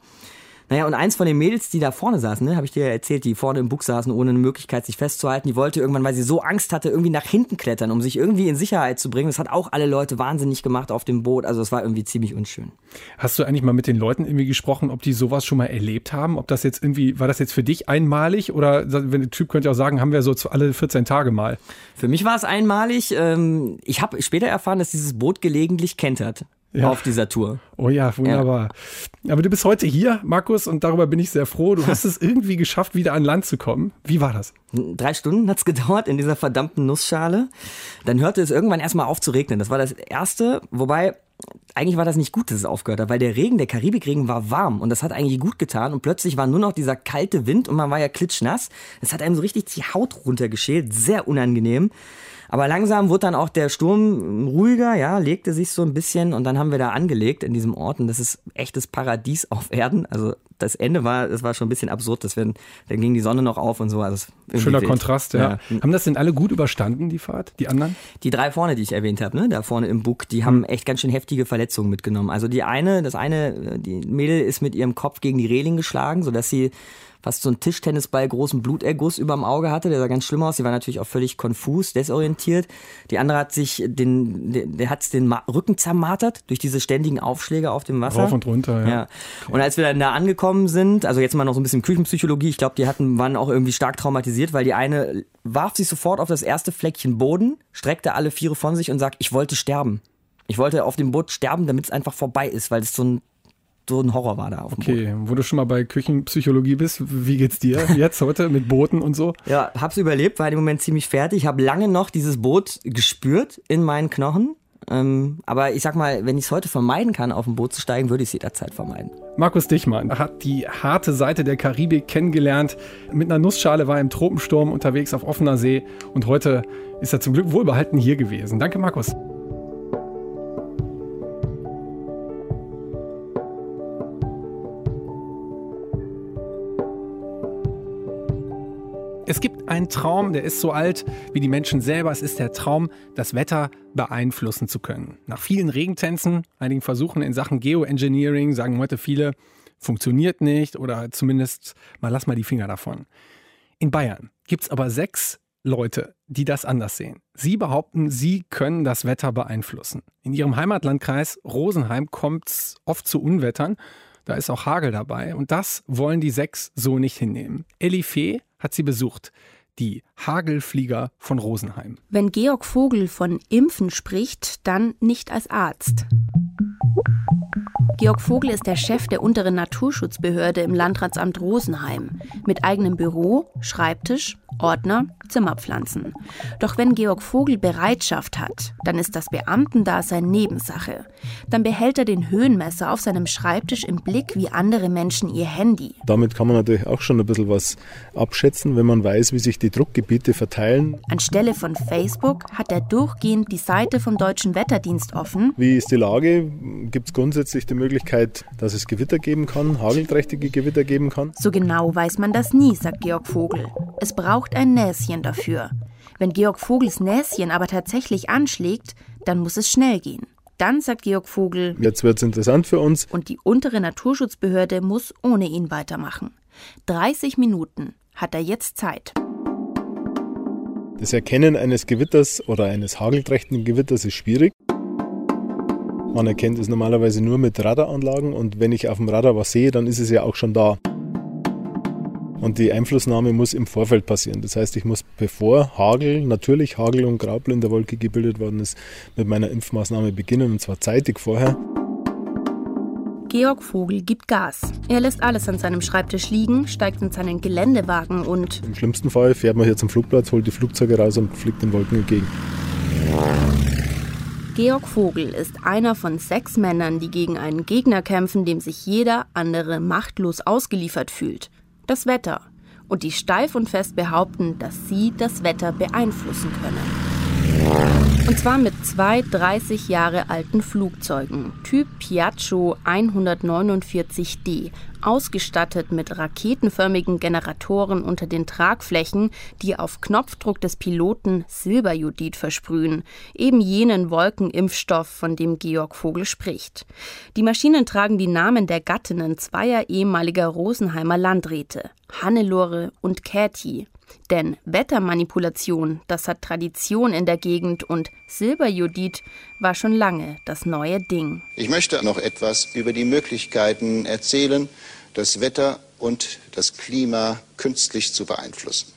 Naja, und eins von den Mädels, die da vorne saßen, ne, habe ich dir ja erzählt, die vorne im Bug saßen, ohne eine Möglichkeit, sich festzuhalten, die wollte irgendwann, weil sie so Angst hatte, irgendwie nach hinten klettern, um sich irgendwie in Sicherheit zu bringen. Das hat auch alle Leute wahnsinnig gemacht auf dem Boot. Also es war irgendwie ziemlich unschön. Hast du eigentlich mal mit den Leuten irgendwie gesprochen, ob die sowas schon mal erlebt haben? Ob das jetzt irgendwie, war das jetzt für dich einmalig? Oder wenn der Typ könnte ja auch sagen, haben wir so alle 14 Tage mal. Für mich war es einmalig. Ähm, ich habe später erfahren, dass dieses Boot gelegentlich kentert Ja. auf dieser Tour. Oh ja, wunderbar. Aber du bist heute hier, Markus, und darüber bin ich sehr froh. Du *laughs* hast es irgendwie geschafft, wieder an Land zu kommen. Wie war das? Drei Stunden hat's gedauert in dieser verdammten Nussschale. Dann hörte es irgendwann erstmal auf zu regnen. Das war das Erste, wobei eigentlich war das nicht gut, dass es aufgehört hat, weil der Regen, der Karibikregen war warm und das hat eigentlich gut getan und plötzlich war nur noch dieser kalte Wind und man war ja klitschnass. Das hat einem so richtig die Haut runtergeschält, sehr unangenehm. Aber langsam wurde dann auch der Sturm ruhiger, ja, legte sich so ein bisschen und dann haben wir da angelegt in diesem Ort und das ist echtes Paradies *laughs* auf Erden. Also das Ende war, das war schon ein bisschen absurd, dass wir, dann ging die Sonne noch auf und so. Also Schöner wild. Kontrast, ja. Haben das denn alle gut überstanden, die Fahrt? Die anderen? Die drei vorne, die ich erwähnt habe, ne, da vorne im Bug, die haben echt ganz schön heftige Verletzungen mitgenommen. Also die eine, das eine, die Mädel ist mit ihrem Kopf gegen die Reling geschlagen, sodass sie fast so einen Tischtennisball großen Bluterguss überm Auge hatte. Der sah ganz schlimm aus. Sie war natürlich auch völlig konfus, desorientiert. Die andere hat sich den, der, der hat's den Ma Rücken zermartert durch diese ständigen Aufschläge auf dem Wasser. Rauf und runter, ja. ja. Und als wir dann da angekommen sind, also jetzt mal noch so ein bisschen Küchenpsychologie, ich glaube, die hatten, waren auch irgendwie stark traumatisiert, weil die eine warf sich sofort auf das erste Fleckchen Boden, streckte alle Viere von sich und sagt, ich wollte sterben. Ich wollte auf dem Boot sterben, damit es einfach vorbei ist, weil es so ein, so ein Horror war da auf dem Boot. Okay, wo du schon mal bei Küchenpsychologie bist, wie geht's dir *laughs* jetzt heute mit Booten und so? Ja, hab's überlebt, war im Moment ziemlich fertig, habe lange noch dieses Boot gespürt in meinen Knochen. Ähm, aber ich sag mal, wenn ich es heute vermeiden kann, auf ein Boot zu steigen, würde ich es jederzeit vermeiden. Markus Dichmann hat die harte Seite der Karibik kennengelernt. Mit einer Nussschale war er im Tropensturm unterwegs auf offener See und heute ist er zum Glück wohlbehalten hier gewesen. Danke, Markus. Es gibt einen Traum, der ist so alt wie die Menschen selber. Es ist der Traum, das Wetter beeinflussen zu können. Nach vielen Regentänzen, einigen Versuchen in Sachen Geoengineering, sagen heute viele, funktioniert nicht oder zumindest mal lass mal die Finger davon. In Bayern gibt es aber sechs Leute, die das anders sehen. Sie behaupten, sie können das Wetter beeinflussen. In ihrem Heimatlandkreis Rosenheim kommt es oft zu Unwettern. Da ist auch Hagel dabei. Und das wollen die sechs so nicht hinnehmen. Elli Fee hat sie besucht. Die Hagelflieger von Rosenheim. Wenn Georg Vogel von Impfen spricht, dann nicht als Arzt. Georg Vogel ist der Chef der unteren Naturschutzbehörde im Landratsamt Rosenheim. Mit eigenem Büro, Schreibtisch, Ordner, Zimmerpflanzen. Doch wenn Georg Vogel Bereitschaft hat, dann ist das Beamtendasein Nebensache. Dann behält er den Höhenmesser auf seinem Schreibtisch im Blick wie andere Menschen ihr Handy. Damit kann man natürlich auch schon ein bisschen was abschätzen, wenn man weiß, wie sich die Druckgebiete verteilen. Anstelle von Facebook hat er durchgehend die Seite vom Deutschen Wetterdienst offen. Wie ist die Lage? Gibt es grundsätzlich die Möglichkeit, dass es Gewitter geben kann, hagelträchtige Gewitter geben kann? So genau weiß man das nie, sagt Georg Vogel. Es braucht ein Näschen dafür. Wenn Georg Vogels Näschen aber tatsächlich anschlägt, dann muss es schnell gehen. Dann sagt Georg Vogel, jetzt wird es interessant für uns. Und die untere Naturschutzbehörde muss ohne ihn weitermachen. 30 Minuten hat er jetzt Zeit. Das Erkennen eines Gewitters oder eines hagelträchtigen Gewitters ist schwierig. Man erkennt es normalerweise nur mit Radaranlagen und wenn ich auf dem Radar was sehe, dann ist es ja auch schon da. Und die Einflussnahme muss im Vorfeld passieren. Das heißt, ich muss bevor Hagel, natürlich Hagel und Graupel in der Wolke gebildet worden ist, mit meiner Impfmaßnahme beginnen und zwar zeitig vorher. Georg Vogel gibt Gas. Er lässt alles an seinem Schreibtisch liegen, steigt in seinen Geländewagen und. Im schlimmsten Fall fährt man hier zum Flugplatz, holt die Flugzeuge raus und fliegt den Wolken entgegen. Georg Vogel ist einer von sechs Männern, die gegen einen Gegner kämpfen, dem sich jeder andere machtlos ausgeliefert fühlt. Das Wetter. Und die steif und fest behaupten, dass sie das Wetter beeinflussen können. Und zwar mit zwei 30 Jahre alten Flugzeugen, Typ Piaggio 149D, ausgestattet mit raketenförmigen Generatoren unter den Tragflächen, die auf Knopfdruck des Piloten Silberjodid versprühen, eben jenen Wolkenimpfstoff, von dem Georg Vogel spricht. Die Maschinen tragen die Namen der Gattinnen zweier ehemaliger Rosenheimer Landräte, Hannelore und Käthi. Denn Wettermanipulation, das hat Tradition in der Gegend und Silberjodid war schon lange das neue Ding. Ich möchte noch etwas über die Möglichkeiten erzählen, das Wetter und das Klima künstlich zu beeinflussen.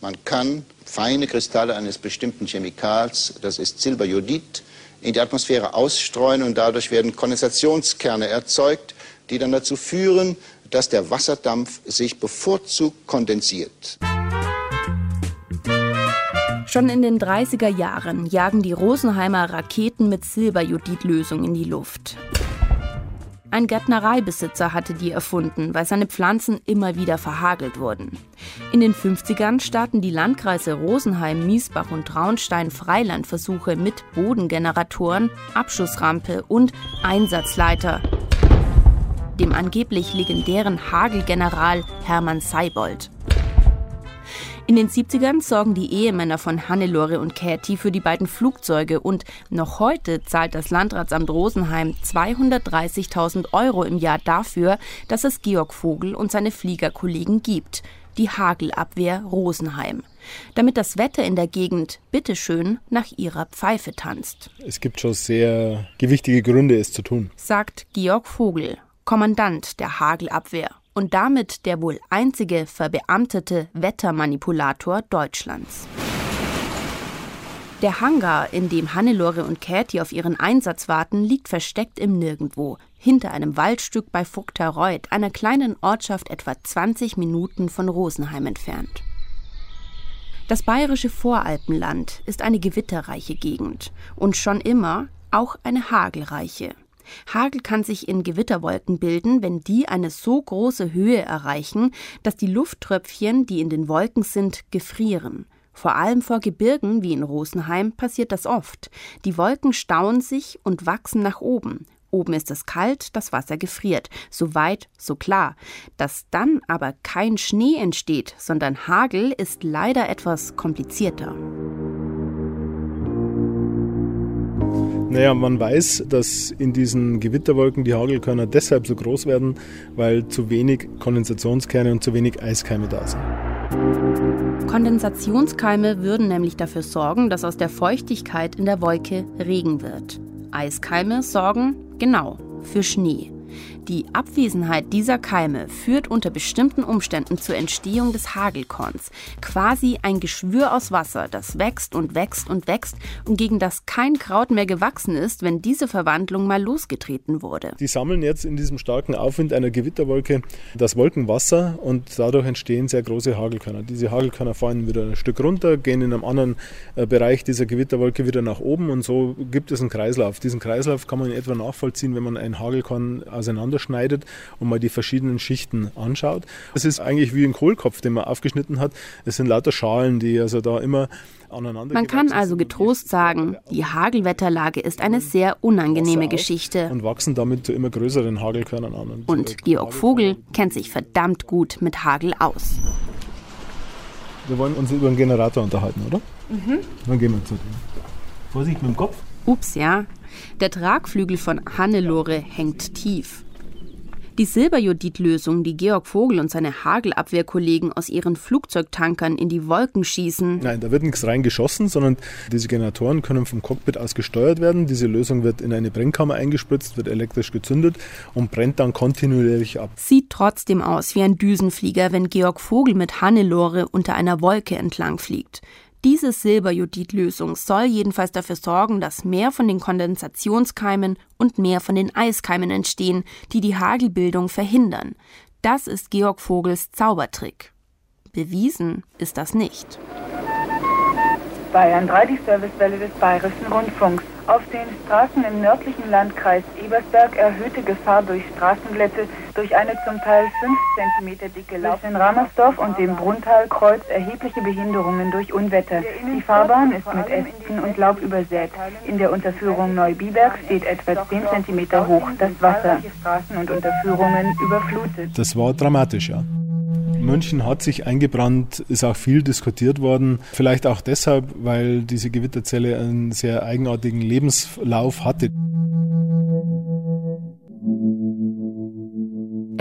Man kann feine Kristalle eines bestimmten Chemikals, das ist Silberjodid, in die Atmosphäre ausstreuen und dadurch werden Kondensationskerne erzeugt, die dann dazu führen, dass der Wasserdampf sich bevorzugt kondensiert. Schon in den 30er Jahren jagen die Rosenheimer Raketen mit Silberjodidlösung in die Luft. Ein Gärtnereibesitzer hatte die erfunden, weil seine Pflanzen immer wieder verhagelt wurden. In den 50ern starten die Landkreise Rosenheim, Miesbach und Traunstein Freilandversuche mit Bodengeneratoren, Abschussrampe und Einsatzleiter, dem angeblich legendären Hagelgeneral Hermann Seibold. In den 70ern sorgen die Ehemänner von Hannelore und Käthi für die beiden Flugzeuge und noch heute zahlt das Landratsamt Rosenheim 230.000 Euro im Jahr dafür, dass es Georg Vogel und seine Fliegerkollegen gibt. Die Hagelabwehr Rosenheim. Damit das Wetter in der Gegend bitteschön nach ihrer Pfeife tanzt. Es gibt schon sehr gewichtige Gründe, es zu tun, sagt Georg Vogel, Kommandant der Hagelabwehr und damit der wohl einzige verbeamtete Wettermanipulator Deutschlands. Der Hangar, in dem Hannelore und Käthi auf ihren Einsatz warten, liegt versteckt im Nirgendwo, hinter einem Waldstück bei Vogtereuth, einer kleinen Ortschaft etwa 20 Minuten von Rosenheim entfernt. Das bayerische Voralpenland ist eine gewitterreiche Gegend und schon immer auch eine hagelreiche. Hagel kann sich in Gewitterwolken bilden, wenn die eine so große Höhe erreichen, dass die Lufttröpfchen, die in den Wolken sind, gefrieren. Vor allem vor Gebirgen wie in Rosenheim passiert das oft. Die Wolken stauen sich und wachsen nach oben. Oben ist es kalt, das Wasser gefriert. So weit, so klar. Dass dann aber kein Schnee entsteht, sondern Hagel, ist leider etwas komplizierter. Naja, man weiß, dass in diesen Gewitterwolken die Hagelkörner deshalb so groß werden, weil zu wenig Kondensationskerne und zu wenig Eiskeime da sind. Kondensationskeime würden nämlich dafür sorgen, dass aus der Feuchtigkeit in der Wolke Regen wird. Eiskeime sorgen, genau, für Schnee. Die Abwesenheit dieser Keime führt unter bestimmten Umständen zur Entstehung des Hagelkorns. Quasi ein Geschwür aus Wasser, das wächst und wächst und wächst und gegen das kein Kraut mehr gewachsen ist, wenn diese Verwandlung mal losgetreten wurde. Die sammeln jetzt in diesem starken Aufwind einer Gewitterwolke das Wolkenwasser und dadurch entstehen sehr große Hagelkörner. Diese Hagelkörner fallen wieder ein Stück runter, gehen in einem anderen äh, Bereich dieser Gewitterwolke wieder nach oben und so gibt es einen Kreislauf. Diesen Kreislauf kann man in etwa nachvollziehen, wenn man ein Hagelkorn auseinander auseinanderschneidet und mal die verschiedenen Schichten anschaut. Es ist eigentlich wie ein Kohlkopf, den man aufgeschnitten hat. Es sind lauter Schalen, die also da immer aneinander Man kann also getrost sagen, die Hagelwetterlage ist eine sehr unangenehme Geschichte. Und wachsen damit zu immer größeren Hagelkörnern an. Und, und Georg Vogel kennt sich verdammt gut mit Hagel aus. Wir wollen uns über einen Generator unterhalten, oder? Mhm. Dann gehen wir zu dem. Vorsicht mit dem Kopf. Ups, ja. Der Tragflügel von Hannelore hängt tief. Die Silberjoditlösung, die Georg Vogel und seine Hagelabwehrkollegen aus ihren Flugzeugtankern in die Wolken schießen. Nein, da wird nichts reingeschossen, sondern diese Generatoren können vom Cockpit aus gesteuert werden. Diese Lösung wird in eine Brennkammer eingespritzt, wird elektrisch gezündet und brennt dann kontinuierlich ab. Sieht trotzdem aus wie ein Düsenflieger, wenn Georg Vogel mit Hannelore unter einer Wolke entlang fliegt. Diese Silberjoditlösung soll jedenfalls dafür sorgen, dass mehr von den Kondensationskeimen und mehr von den Eiskeimen entstehen, die die Hagelbildung verhindern. Das ist Georg Vogels Zaubertrick. Bewiesen ist das nicht. Bayern 3, die Servicewelle des Bayerischen Rundfunks. Auf den Straßen im nördlichen Landkreis Ebersberg erhöhte Gefahr durch Straßenglätte durch eine zum Teil 5 cm dicke Lauf in Ramersdorf und dem Brunntalkreuz erhebliche Behinderungen durch Unwetter. Die Fahrbahn ist mit Ästen und Laub übersät. In der Unterführung Neubiberg steht etwa 10 cm hoch das Wasser. Straßen und Unterführungen überflutet. Das war dramatisch, ja. München hat sich eingebrannt, ist auch viel diskutiert worden. Vielleicht auch deshalb, weil diese Gewitterzelle einen sehr eigenartigen Lebenslauf hatte.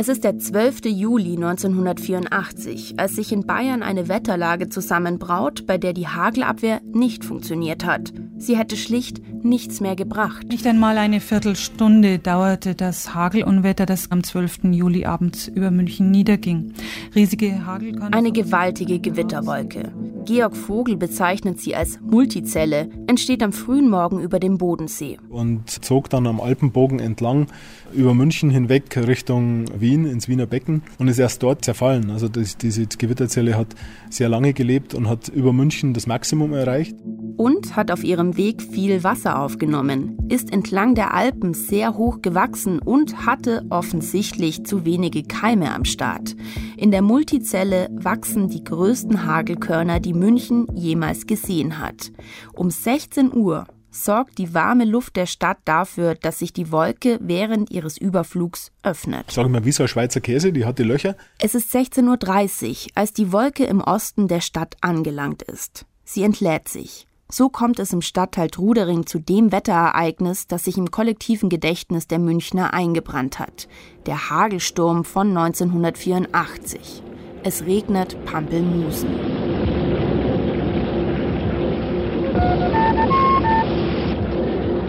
Es ist der 12. Juli 1984, als sich in Bayern eine Wetterlage zusammenbraut, bei der die Hagelabwehr nicht funktioniert hat. Sie hätte schlicht nichts mehr gebracht. Nicht einmal eine Viertelstunde dauerte das Hagelunwetter, das am 12. Juli abends über München niederging. Riesige Hagelkörner. Eine gewaltige Gewitterwolke. Georg Vogel bezeichnet sie als Multizelle, entsteht am frühen Morgen über dem Bodensee. Und zog dann am Alpenbogen entlang über München hinweg Richtung Wien, ins Wiener Becken und ist erst dort zerfallen. Also das, diese Gewitterzelle hat sehr lange gelebt und hat über München das Maximum erreicht. Und hat auf ihrem Weg viel Wasser aufgenommen, ist entlang der Alpen sehr hoch gewachsen und hatte offensichtlich zu wenige Keime am Start. In der Multizelle wachsen die größten Hagelkörner, die München jemals gesehen hat. Um 16 Uhr sorgt die warme Luft der Stadt dafür, dass sich die Wolke während ihres Überflugs öffnet. Sag mal, wie so ein Schweizer Käse, die hat die Löcher. Es ist 16.30 Uhr, als die Wolke im Osten der Stadt angelangt ist. Sie entlädt sich. So kommt es im Stadtteil Trudering zu dem Wetterereignis, das sich im kollektiven Gedächtnis der Münchner eingebrannt hat. Der Hagelsturm von 1984. Es regnet Pampelmusen.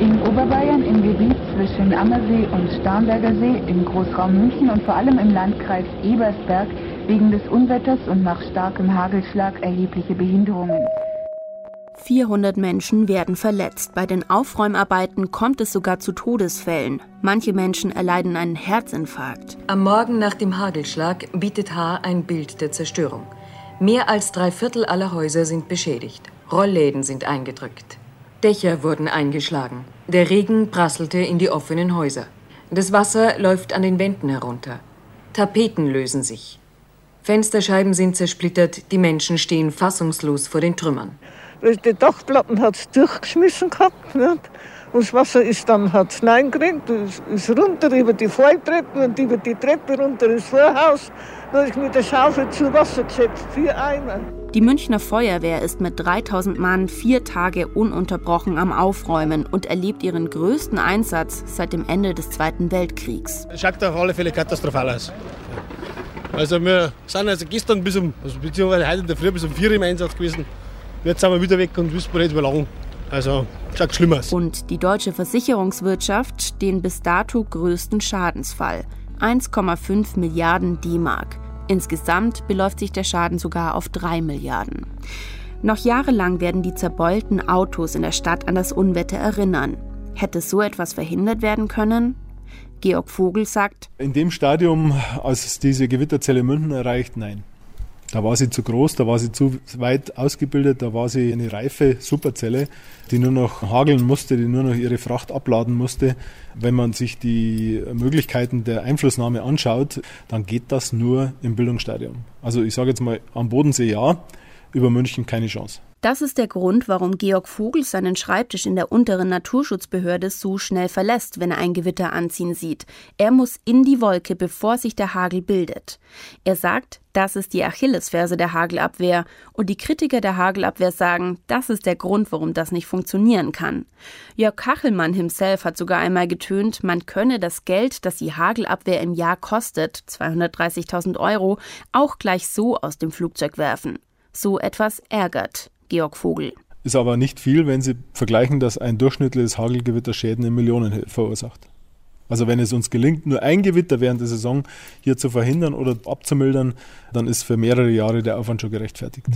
In Oberbayern im Gebiet zwischen Ammersee und Starnberger See, im Großraum München und vor allem im Landkreis Ebersberg wegen des Unwetters und nach starkem Hagelschlag erhebliche Behinderungen. 400 Menschen werden verletzt. Bei den Aufräumarbeiten kommt es sogar zu Todesfällen. Manche Menschen erleiden einen Herzinfarkt. Am Morgen nach dem Hagelschlag bietet H. ein Bild der Zerstörung. Mehr als drei Viertel aller Häuser sind beschädigt. Rollläden sind eingedrückt. Dächer wurden eingeschlagen. Der Regen prasselte in die offenen Häuser. Das Wasser läuft an den Wänden herunter. Tapeten lösen sich. Fensterscheiben sind zersplittert, die Menschen stehen fassungslos vor den Trümmern. Die Dachplatten hat es durchgeschmissen gehabt. Nicht? Und das Wasser ist dann, hat hineingekriegt, ist, ist runter über die Falltreppe und über die Treppe runter ins Vorhaus. Da ich mit der Schaufel zu Wasser gesetzt, vier Eimer. Die Münchner Feuerwehr ist mit 3000 Mann vier Tage ununterbrochen am Aufräumen und erlebt ihren größten Einsatz seit dem Ende des Zweiten Weltkriegs. Schaut auf alle Fälle katastrophal aus. Also wir sind also gestern bis um, also beziehungsweise heute in der Früh bis um 4 Uhr im Einsatz gewesen. Jetzt sind wir wieder weg und wissen wir nicht, wie lange. Also schaut schlimm aus. Und die deutsche Versicherungswirtschaft den bis dato größten Schadensfall. 1,5 Milliarden D-Mark. Insgesamt beläuft sich der Schaden sogar auf 3 Milliarden. Noch jahrelang werden die zerbeulten Autos in der Stadt an das Unwetter erinnern. Hätte so etwas verhindert werden können? Georg Vogel sagt, In dem Stadium, als es diese Gewitterzelle München erreicht, nein. Da war sie zu groß, da war sie zu weit ausgebildet, da war sie eine reife Superzelle, die nur noch hageln musste, die nur noch ihre Fracht abladen musste. Wenn man sich die Möglichkeiten der Einflussnahme anschaut, dann geht das nur im Bildungsstadium. Also ich sage jetzt mal am Bodensee ja, über München keine Chance. Das ist der Grund, warum Georg Vogel seinen Schreibtisch in der unteren Naturschutzbehörde so schnell verlässt, wenn er ein Gewitter anziehen sieht. Er muss in die Wolke, bevor sich der Hagel bildet. Er sagt, das ist die Achillesferse der Hagelabwehr. Und die Kritiker der Hagelabwehr sagen, das ist der Grund, warum das nicht funktionieren kann. Jörg Kachelmann himself hat sogar einmal getönt, man könne das Geld, das die Hagelabwehr im Jahr kostet, 230.000 Euro, auch gleich so aus dem Flugzeug werfen. So etwas ärgert Georg Vogel. Ist aber nicht viel, wenn Sie vergleichen, dass ein durchschnittliches Hagelgewitter Schäden in Millionen verursacht. Also wenn es uns gelingt, nur ein Gewitter während der Saison hier zu verhindern oder abzumildern, dann ist für mehrere Jahre der Aufwand schon gerechtfertigt.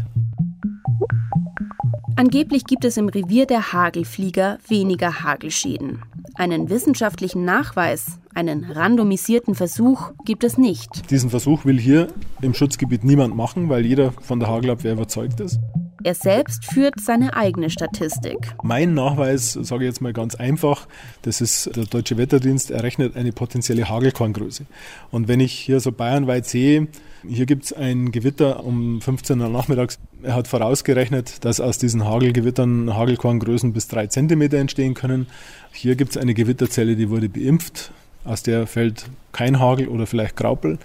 Angeblich gibt es im Revier der Hagelflieger weniger Hagelschäden. Einen wissenschaftlichen Nachweis, einen randomisierten Versuch gibt es nicht. Diesen Versuch will hier im Schutzgebiet niemand machen, weil jeder von der Hagelabwehr überzeugt ist. Er selbst führt seine eigene Statistik. Mein Nachweis, sage ich jetzt mal ganz einfach, das ist der Deutsche Wetterdienst errechnet eine potenzielle Hagelkorngröße. Und wenn ich hier so bayernweit sehe, hier gibt es ein Gewitter um 15 Uhr nachmittags. Er hat vorausgerechnet, dass aus diesen Hagelgewittern Hagelkorngrößen bis drei Zentimeter entstehen können. Hier gibt es eine Gewitterzelle, die wurde beimpft. Aus der fällt kein Hagel oder vielleicht Graupel.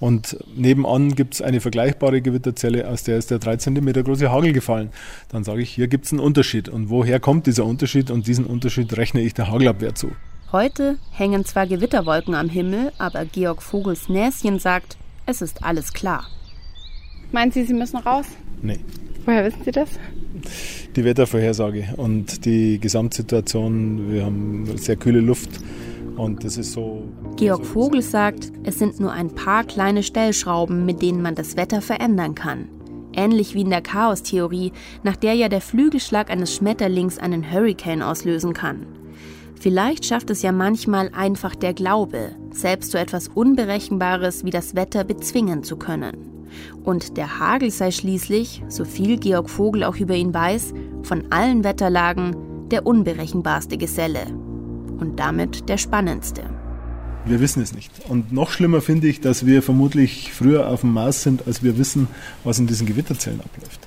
Und nebenan gibt es eine vergleichbare Gewitterzelle, aus der ist der 3 cm große Hagel gefallen. Dann sage ich, hier gibt es einen Unterschied. Und woher kommt dieser Unterschied? Und diesen Unterschied rechne ich der Hagelabwehr zu. Heute hängen zwar Gewitterwolken am Himmel, aber Georg Vogels Näschen sagt, es ist alles klar. Meinen Sie, Sie müssen raus? Nee. Woher wissen Sie das? Die Wettervorhersage und die Gesamtsituation. Wir haben sehr kühle Luft und das ist so. Georg Vogel sagt, es sind nur ein paar kleine Stellschrauben, mit denen man das Wetter verändern kann. Ähnlich wie in der Chaostheorie, nach der ja der Flügelschlag eines Schmetterlings einen Hurricane auslösen kann. Vielleicht schafft es ja manchmal einfach der Glaube, selbst so etwas Unberechenbares wie das Wetter bezwingen zu können. Und der Hagel sei schließlich, so viel Georg Vogel auch über ihn weiß, von allen Wetterlagen der unberechenbarste Geselle. Und damit der spannendste. Wir wissen es nicht. Und noch schlimmer finde ich, dass wir vermutlich früher auf dem Mars sind, als wir wissen, was in diesen Gewitterzellen abläuft.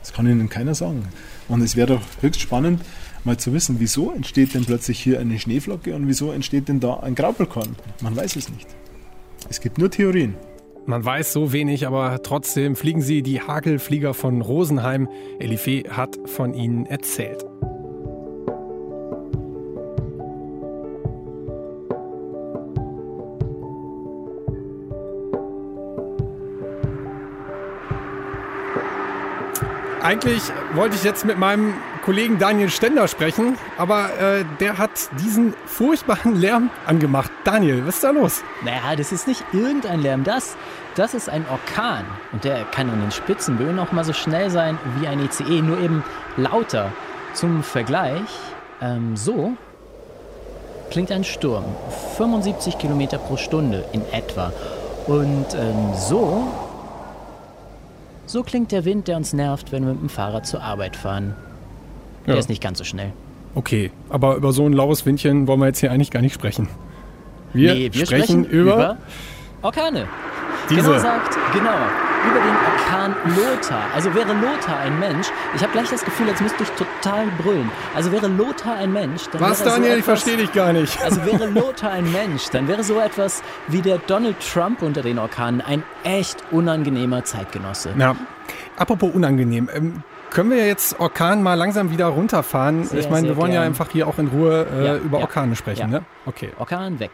Das kann Ihnen keiner sagen. Und es wäre doch höchst spannend, mal zu wissen, wieso entsteht denn plötzlich hier eine Schneeflocke und wieso entsteht denn da ein Graupelkorn? Man weiß es nicht. Es gibt nur Theorien. Man weiß so wenig, aber trotzdem fliegen sie die Hagelflieger von Rosenheim. Elife hat von ihnen erzählt. Eigentlich wollte ich jetzt mit meinem Kollegen Daniel Stender sprechen, aber äh, der hat diesen furchtbaren Lärm angemacht. Daniel, was ist da los? Naja, das ist nicht irgendein Lärm, das, das ist ein Orkan. Und der kann in den Spitzenböen auch mal so schnell sein wie ein ECE, nur eben lauter. Zum Vergleich, ähm, so klingt ein Sturm. 75 Kilometer pro Stunde in etwa. Und ähm, so so klingt der Wind, der uns nervt, wenn wir mit dem Fahrrad zur Arbeit fahren. Der Ja. ist nicht ganz so schnell. Okay, aber über so ein laues Windchen wollen wir jetzt hier eigentlich gar nicht sprechen. Wir, Nee, wir sprechen, über, Orkane. Diese. Genau sagt, genau. Über den Orkan Lothar. Also wäre Lothar ein Mensch, ich habe gleich das Gefühl, als müsste ich total brüllen. Also wäre Lothar ein Mensch, dann Was, wäre Daniel? So ich verstehe dich gar nicht. Also wäre *laughs* Lothar ein Mensch, dann wäre so etwas wie der Donald Trump unter den Orkanen ein echt unangenehmer Zeitgenosse. Na, apropos unangenehm. Ähm, können wir jetzt Orkan mal langsam wieder runterfahren? Sehr, ich meine, wir wollen ja gern. einfach hier auch in Ruhe äh, Ja, über ja, Orkane sprechen, ja. ne? Okay. Orkan weg.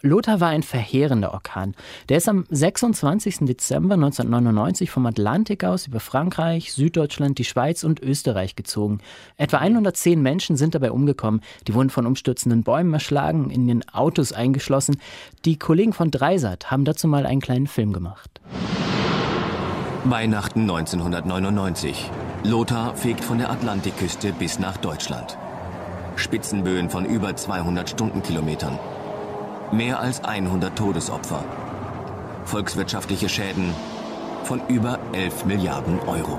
Lothar war ein verheerender Orkan. Der ist am 26. Dezember 1999 vom Atlantik aus über Frankreich, Süddeutschland, die Schweiz und Österreich gezogen. Etwa 110 Menschen sind dabei umgekommen. Die wurden von umstürzenden Bäumen erschlagen, in den Autos eingeschlossen. Die Kollegen von Dreisat haben dazu mal einen kleinen Film gemacht. Weihnachten 1999. Lothar fegt von der Atlantikküste bis nach Deutschland. Spitzenböen von über 200 Stundenkilometern. Mehr als 100 Todesopfer. Volkswirtschaftliche Schäden von über 11 Milliarden Euro.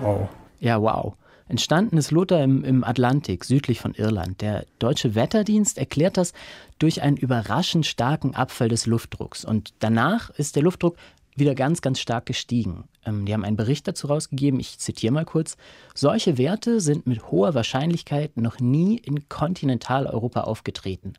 Wow. Ja, wow. Entstanden ist Lothar im, im Atlantik, südlich von Irland. Der deutsche Wetterdienst erklärt das durch einen überraschend starken Abfall des Luftdrucks. Und danach ist der Luftdruck wieder ganz, ganz stark gestiegen. Ähm, die haben einen Bericht dazu rausgegeben, ich zitiere mal kurz. Solche Werte sind mit hoher Wahrscheinlichkeit noch nie in Kontinentaleuropa aufgetreten.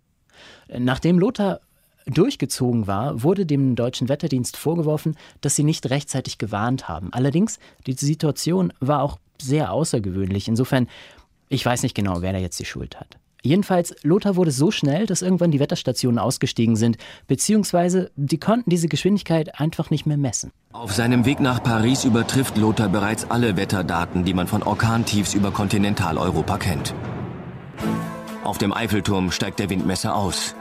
Nachdem Lothar durchgezogen war, wurde dem deutschen Wetterdienst vorgeworfen, dass sie nicht rechtzeitig gewarnt haben. Allerdings, die Situation war auch sehr außergewöhnlich. Insofern, ich weiß nicht genau, wer da jetzt die Schuld hat. Jedenfalls, Lothar wurde so schnell, dass irgendwann die Wetterstationen ausgestiegen sind, beziehungsweise die konnten diese Geschwindigkeit einfach nicht mehr messen. Auf seinem Weg nach Paris übertrifft Lothar bereits alle Wetterdaten, die man von Orkantiefs über Kontinentaleuropa kennt. Auf dem Eiffelturm steigt der Windmesser aus.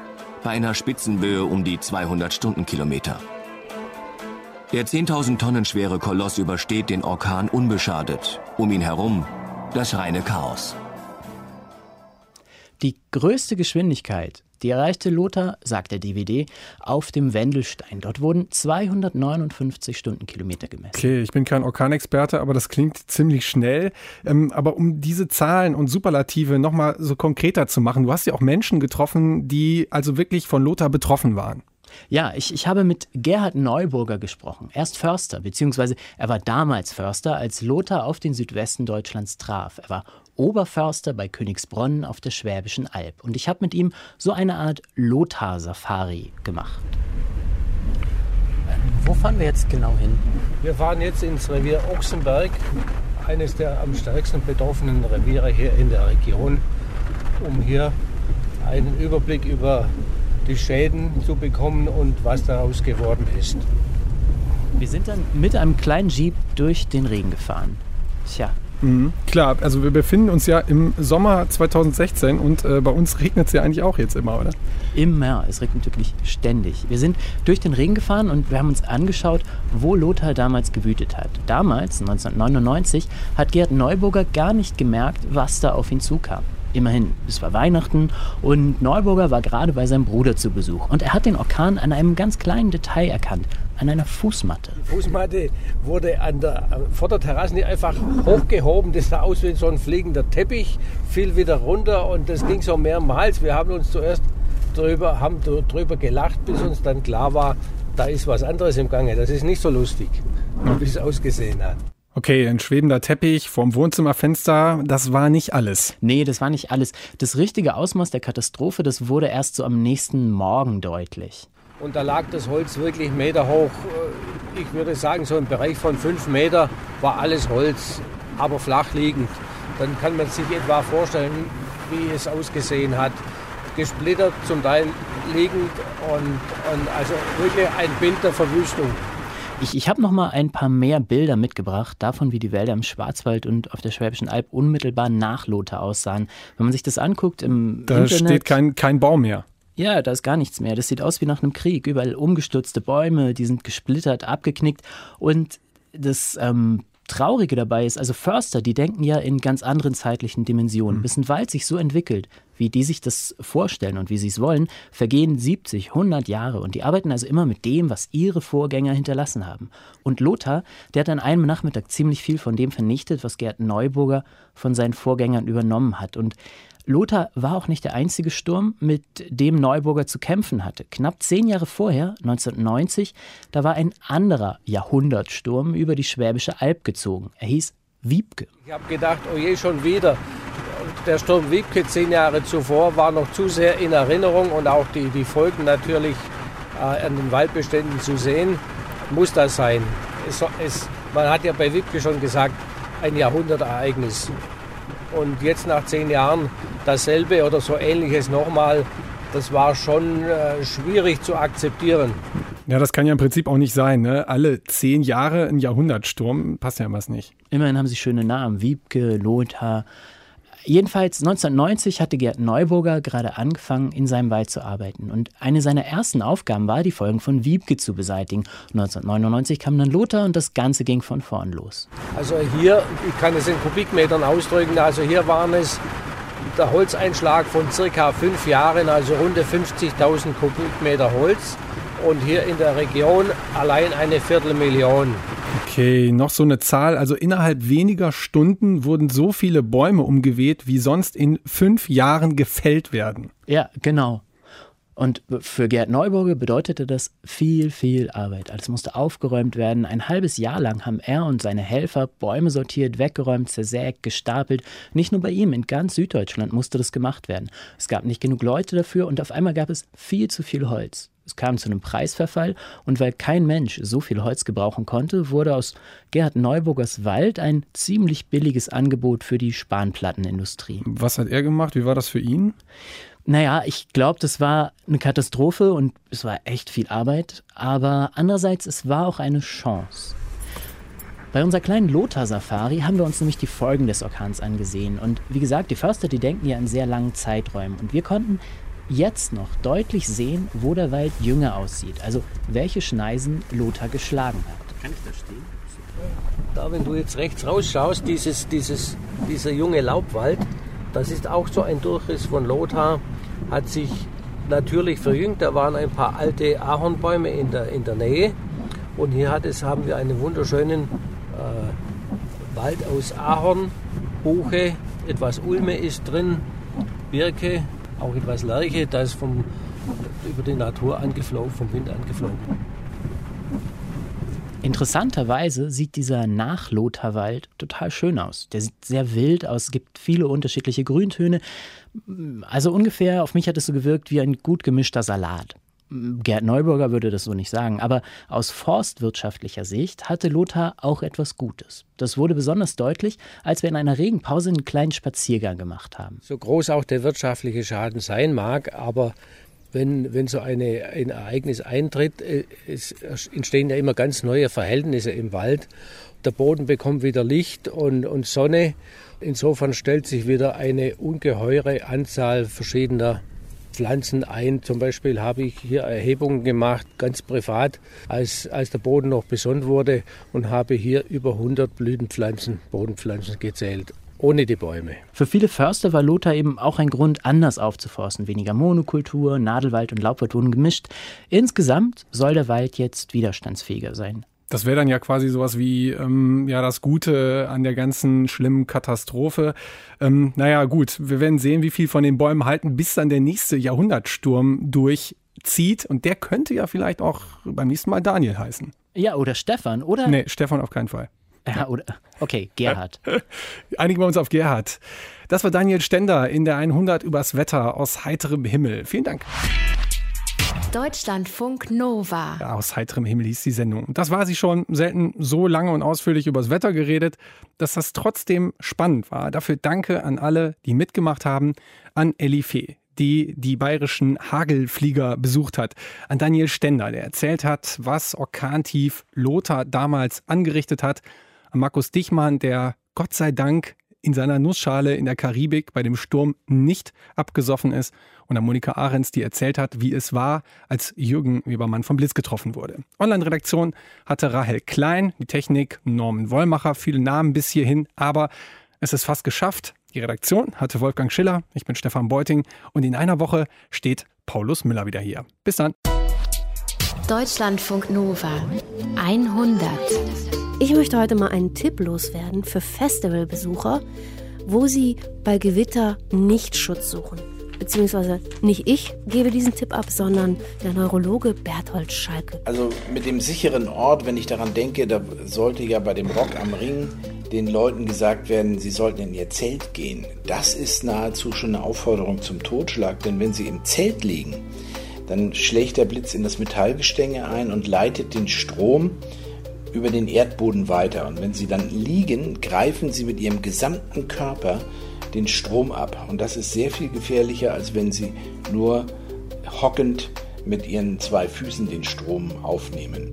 Bei einer Spitzenböe um die 200 Stundenkilometer. Der 10.000 Tonnen schwere Koloss übersteht den Orkan unbeschadet. Um ihn herum das reine Chaos. Die größte Geschwindigkeit, die erreichte Lothar, sagt der DVD, auf dem Wendelstein. Dort wurden 259 Stundenkilometer gemessen. Okay, ich bin kein Orkanexperte, aber das klingt ziemlich schnell. Ähm, aber um diese Zahlen und Superlative nochmal so konkreter zu machen, du hast ja auch Menschen getroffen, die also wirklich von Lothar betroffen waren. Ja, ich, ich habe mit Gerhard Neuburger gesprochen. Er ist Förster, beziehungsweise er war damals Förster, als Lothar auf den Südwesten Deutschlands traf. Er war Oberförster bei Königsbronn auf der Schwäbischen Alb. Und ich habe mit ihm so eine Art Lothar-Safari gemacht. Wo fahren wir jetzt genau hin? Wir fahren jetzt ins Revier Ochsenberg, eines der am stärksten betroffenen Reviere hier in der Region, um hier einen Überblick über die Schäden zu bekommen und was daraus geworden ist. Wir sind dann mit einem kleinen Jeep durch den Regen gefahren. Tja, Mhm, klar, also wir befinden uns ja im Sommer 2016 und äh, bei uns regnet es ja eigentlich auch jetzt immer, oder? Immer. Es regnet wirklich ständig. Wir sind durch den Regen gefahren und wir haben uns angeschaut, wo Lothar damals gewütet hat. Damals, 1999, hat Gerd Neuburger gar nicht gemerkt, was da auf ihn zukam. Immerhin, es war Weihnachten und Neuburger war gerade bei seinem Bruder zu Besuch. Und er hat den Orkan an einem ganz kleinen Detail erkannt, an einer Fußmatte. Die Fußmatte wurde an der vor der Terrasse nicht einfach hochgehoben. Das sah aus wie so ein fliegender Teppich, fiel wieder runter und das ging so mehrmals. Wir haben uns zuerst drüber, haben drüber gelacht, bis uns dann klar war, da ist was anderes im Gange. Das ist nicht so lustig, wie es ausgesehen hat. Okay, ein schwebender Teppich vorm Wohnzimmerfenster, das war nicht alles. Nee, das war nicht alles. Das richtige Ausmaß der Katastrophe, das wurde erst so am nächsten Morgen deutlich. Und da lag das Holz wirklich Meter hoch. Ich würde sagen, so im Bereich von fünf Meter war alles Holz, aber flach liegend. Dann kann man sich etwa vorstellen, wie es ausgesehen hat. Gesplittert, zum Teil liegend und, und also wirklich ein Bild der Verwüstung. Ich, ich habe noch mal ein paar mehr Bilder mitgebracht, davon, wie die Wälder im Schwarzwald und auf der Schwäbischen Alb unmittelbar nach Lothar aussahen. Wenn man sich das anguckt im Da Internet... steht kein, kein Baum mehr. Ja, da ist gar nichts mehr. Das sieht aus wie nach einem Krieg. Überall umgestürzte Bäume, die sind gesplittert, abgeknickt. Und das ähm, Traurige dabei ist, also Förster, die denken ja in ganz anderen zeitlichen Dimensionen. Bis ein Wald sich so entwickelt, wie die sich das vorstellen und wie sie es wollen, vergehen 70, 100 Jahre und die arbeiten also immer mit dem, was ihre Vorgänger hinterlassen haben. Und Lothar, der hat an einem Nachmittag ziemlich viel von dem vernichtet, was Gerd Neuburger von seinen Vorgängern übernommen hat. Und Lothar war auch nicht der einzige Sturm, mit dem Neuburger zu kämpfen hatte. Knapp zehn Jahre vorher, 1990, da war ein anderer Jahrhundertsturm über die Schwäbische Alb gezogen. Er hieß Wiebke. Ich habe gedacht, oh je, schon wieder. Der Sturm Wiebke zehn Jahre zuvor war noch zu sehr in Erinnerung und auch die, die Folgen natürlich äh, an den Waldbeständen zu sehen, muss das sein. Es, es, man hat ja bei Wiebke schon gesagt, ein Jahrhundertereignis. Und jetzt nach zehn Jahren dasselbe oder so ähnliches nochmal, das war schon äh, schwierig zu akzeptieren. Ja, das kann ja im Prinzip auch nicht sein. Ne? Alle zehn Jahre ein Jahrhundertsturm, passt ja was nicht. Immerhin haben sie schöne Namen. Wiebke, Lothar, Jedenfalls 1990 hatte Gerd Neuburger gerade angefangen, in seinem Wald zu arbeiten. Und eine seiner ersten Aufgaben war, die Folgen von Wiebke zu beseitigen. 1999 kam dann Lothar und das Ganze ging von vorn los. Also hier, ich kann es in Kubikmetern ausdrücken, also hier waren es der Holzeinschlag von circa fünf Jahren, also rund 50.000 Kubikmeter Holz. Und hier in der Region allein eine Viertelmillion. Okay, noch so eine Zahl. Also innerhalb weniger Stunden wurden so viele Bäume umgeweht, wie sonst in fünf Jahren gefällt werden. Ja, genau. Und für Gerd Neuburger bedeutete das viel, viel Arbeit. Alles musste aufgeräumt werden. Ein halbes Jahr lang haben er und seine Helfer Bäume sortiert, weggeräumt, zersägt, gestapelt. Nicht nur bei ihm, in ganz Süddeutschland musste das gemacht werden. Es gab nicht genug Leute dafür und auf einmal gab es viel zu viel Holz. Es kam zu einem Preisverfall und weil kein Mensch so viel Holz gebrauchen konnte, wurde aus Gerhard Neuburgers Wald ein ziemlich billiges Angebot für die Spanplattenindustrie. Was hat er gemacht? Wie war das für ihn? Naja, ich glaube, das war eine Katastrophe und es war echt viel Arbeit. Aber andererseits, es war auch eine Chance. Bei unserer kleinen Lothar-Safari haben wir uns nämlich die Folgen des Orkans angesehen. Und wie gesagt, die Förster, die denken ja in sehr langen Zeiträumen. Und wir konnten jetzt noch deutlich sehen, wo der Wald jünger aussieht. Also welche Schneisen Lothar geschlagen hat. Kann ich da stehen? Da, wenn du jetzt rechts rausschaust, dieses, dieses, dieser junge Laubwald, das ist auch so ein Durchriss von Lothar, hat sich natürlich verjüngt. Da waren ein paar alte Ahornbäume in der, in der Nähe. Und hier hat es, haben wir einen wunderschönen äh, Wald aus Ahorn, Buche, etwas Ulme ist drin, Birke, auch etwas Lerche, das ist vom, über die Natur angeflogen, vom Wind angeflogen. Interessanterweise sieht dieser Nachlotharwald total schön aus. Der sieht sehr wild aus, es gibt viele unterschiedliche Grüntöne. Also ungefähr, auf mich hat es so gewirkt wie ein gut gemischter Salat. Gerd Neuburger würde das so nicht sagen, aber aus forstwirtschaftlicher Sicht hatte Lothar auch etwas Gutes. Das wurde besonders deutlich, als wir in einer Regenpause einen kleinen Spaziergang gemacht haben. So groß auch der wirtschaftliche Schaden sein mag, aber wenn, wenn so eine, ein Ereignis eintritt, äh, es entstehen ja immer ganz neue Verhältnisse im Wald. Der Boden bekommt wieder Licht und, und Sonne. Insofern stellt sich wieder eine ungeheure Anzahl verschiedener Pflanzen ein. Zum Beispiel habe ich hier Erhebungen gemacht, ganz privat, als, als der Boden noch besonnt wurde und habe hier über 100 Blütenpflanzen, Bodenpflanzen gezählt ohne die Bäume. Für viele Förster war Lothar eben auch ein Grund, anders aufzuforsten. Weniger Monokultur, Nadelwald und Laubwald wurden gemischt. Insgesamt soll der Wald jetzt widerstandsfähiger sein. Das wäre dann ja quasi sowas wie ähm, ja das Gute an der ganzen schlimmen Katastrophe. Ähm, naja, gut, wir werden sehen, wie viel von den Bäumen halten, bis dann der nächste Jahrhundertsturm durchzieht. Und der könnte ja vielleicht auch beim nächsten Mal Daniel heißen. Ja, oder Stefan, oder? Nee, Stefan auf keinen Fall. Ja, oder, okay, Gerhard. *laughs* Einigen wir uns auf Gerhard. Das war Daniel Stender in der 100 übers Wetter aus heiterem Himmel. Vielen Dank. Deutschlandfunk Nova. Aus heiterem Himmel hieß die Sendung. Das war sie schon selten so lange und ausführlich übers Wetter geredet, dass das trotzdem spannend war. Dafür danke an alle, die mitgemacht haben, an Elli Fee, die die bayerischen Hagelflieger besucht hat, an Daniel Stender, der erzählt hat, was Orkantief Lothar damals angerichtet hat, an Markus Dichmann, der Gott sei Dank in seiner Nussschale in der Karibik bei dem Sturm nicht abgesoffen ist und an Monika Ahrens, die erzählt hat, wie es war, als Jürgen Webermann vom Blitz getroffen wurde. Online-Redaktion hatte Rahel Klein, die Technik Norman Wollmacher, viele Namen bis hierhin, aber es ist fast geschafft. Die Redaktion hatte Wolfgang Schiller, ich bin Stefan Beuting und in einer Woche steht Paulus Müller wieder hier. Bis dann. Deutschlandfunk Nova 100. Ich möchte heute mal einen Tipp loswerden für Festivalbesucher, wo sie bei Gewitter nicht Schutz suchen. Beziehungsweise nicht ich gebe diesen Tipp ab, sondern der Neurologe Berthold Schalke. Also mit dem sicheren Ort, wenn ich daran denke, da sollte ja bei dem Rock am Ring den Leuten gesagt werden, sie sollten in ihr Zelt gehen. Das ist nahezu schon eine Aufforderung zum Totschlag, denn wenn sie im Zelt liegen, dann schlägt der Blitz in das Metallgestänge ein und leitet den Strom über den Erdboden weiter. Und wenn sie dann liegen, greifen sie mit ihrem gesamten Körper den Strom ab. Und das ist sehr viel gefährlicher, als wenn sie nur hockend mit ihren zwei Füßen den Strom aufnehmen.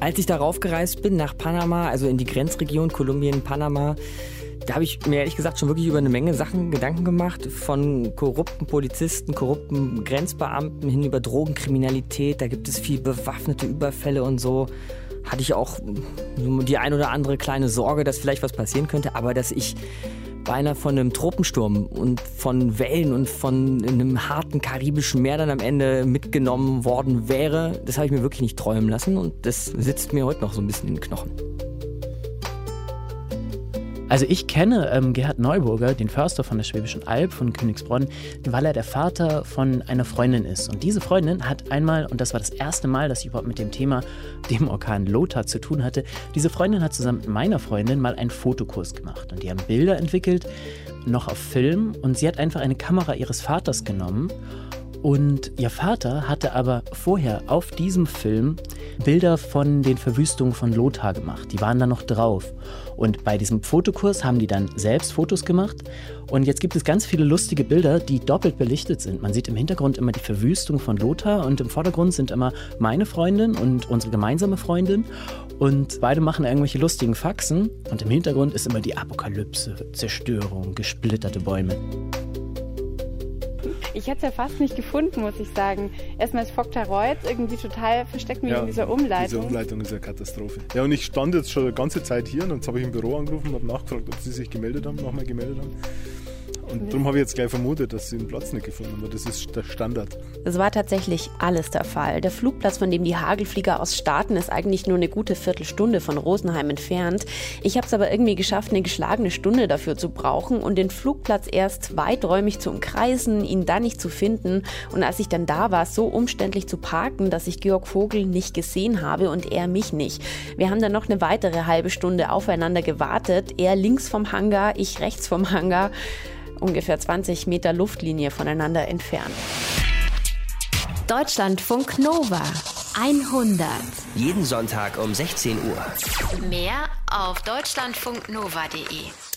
Als ich darauf gereist bin nach Panama, also in die Grenzregion Kolumbien, Panama, da habe ich mir ehrlich gesagt schon wirklich über eine Menge Sachen Gedanken gemacht. Von korrupten Polizisten, korrupten Grenzbeamten hin über Drogenkriminalität. Da gibt es viel bewaffnete Überfälle und so. Hatte ich auch die ein oder andere kleine Sorge, dass vielleicht was passieren könnte. Aber dass ich beinahe von einem Tropensturm und von Wellen und von einem harten karibischen Meer dann am Ende mitgenommen worden wäre, das habe ich mir wirklich nicht träumen lassen. Und das sitzt mir heute noch so ein bisschen in den Knochen. Also ich kenne ähm, Gerhard Neuburger, den Förster von der Schwäbischen Alb von Königsbronn, weil er der Vater von einer Freundin ist. Und diese Freundin hat einmal, und das war das erste Mal, dass ich überhaupt mit dem Thema, dem Orkan Lothar zu tun hatte, diese Freundin hat zusammen mit meiner Freundin mal einen Fotokurs gemacht. Und die haben Bilder entwickelt, noch auf Film. Und sie hat einfach eine Kamera ihres Vaters genommen und ihr Vater hatte aber vorher auf diesem Film Bilder von den Verwüstungen von Lothar gemacht. Die waren da noch drauf. Und bei diesem Fotokurs haben die dann selbst Fotos gemacht. Und jetzt gibt es ganz viele lustige Bilder, die doppelt belichtet sind. Man sieht im Hintergrund immer die Verwüstung von Lothar und im Vordergrund sind immer meine Freundin und unsere gemeinsame Freundin. Und beide machen irgendwelche lustigen Faxen. Und im Hintergrund ist immer die Apokalypse, Zerstörung, gesplitterte Bäume. Ich hätte es ja fast nicht gefunden, muss ich sagen. Erstmal ist Vogtareut irgendwie total versteckt mit Ja, dieser Umleitung. Diese Umleitung ist eine Katastrophe. Ja, und ich stand jetzt schon eine ganze Zeit hier und jetzt habe ich im Büro angerufen und habe nachgefragt, ob sie sich gemeldet haben, nochmal gemeldet haben. Und darum habe ich jetzt gleich vermutet, dass sie den Platz nicht gefunden haben, das ist der Standard. Es war tatsächlich alles der Fall. Der Flugplatz, von dem die Hagelflieger aus starten, ist eigentlich nur eine gute Viertelstunde von Rosenheim entfernt. Ich habe es aber irgendwie geschafft, eine geschlagene Stunde dafür zu brauchen und den Flugplatz erst weiträumig zu umkreisen, ihn dann nicht zu finden. Und als ich dann da war, so umständlich zu parken, dass ich Georg Vogel nicht gesehen habe und er mich nicht. Wir haben dann noch eine weitere halbe Stunde aufeinander gewartet. Er links vom Hangar, ich rechts vom Hangar ungefähr 20 Meter Luftlinie voneinander entfernt. Deutschlandfunk Nova 100. Jeden Sonntag um 16 Uhr. Mehr auf deutschlandfunknova.de.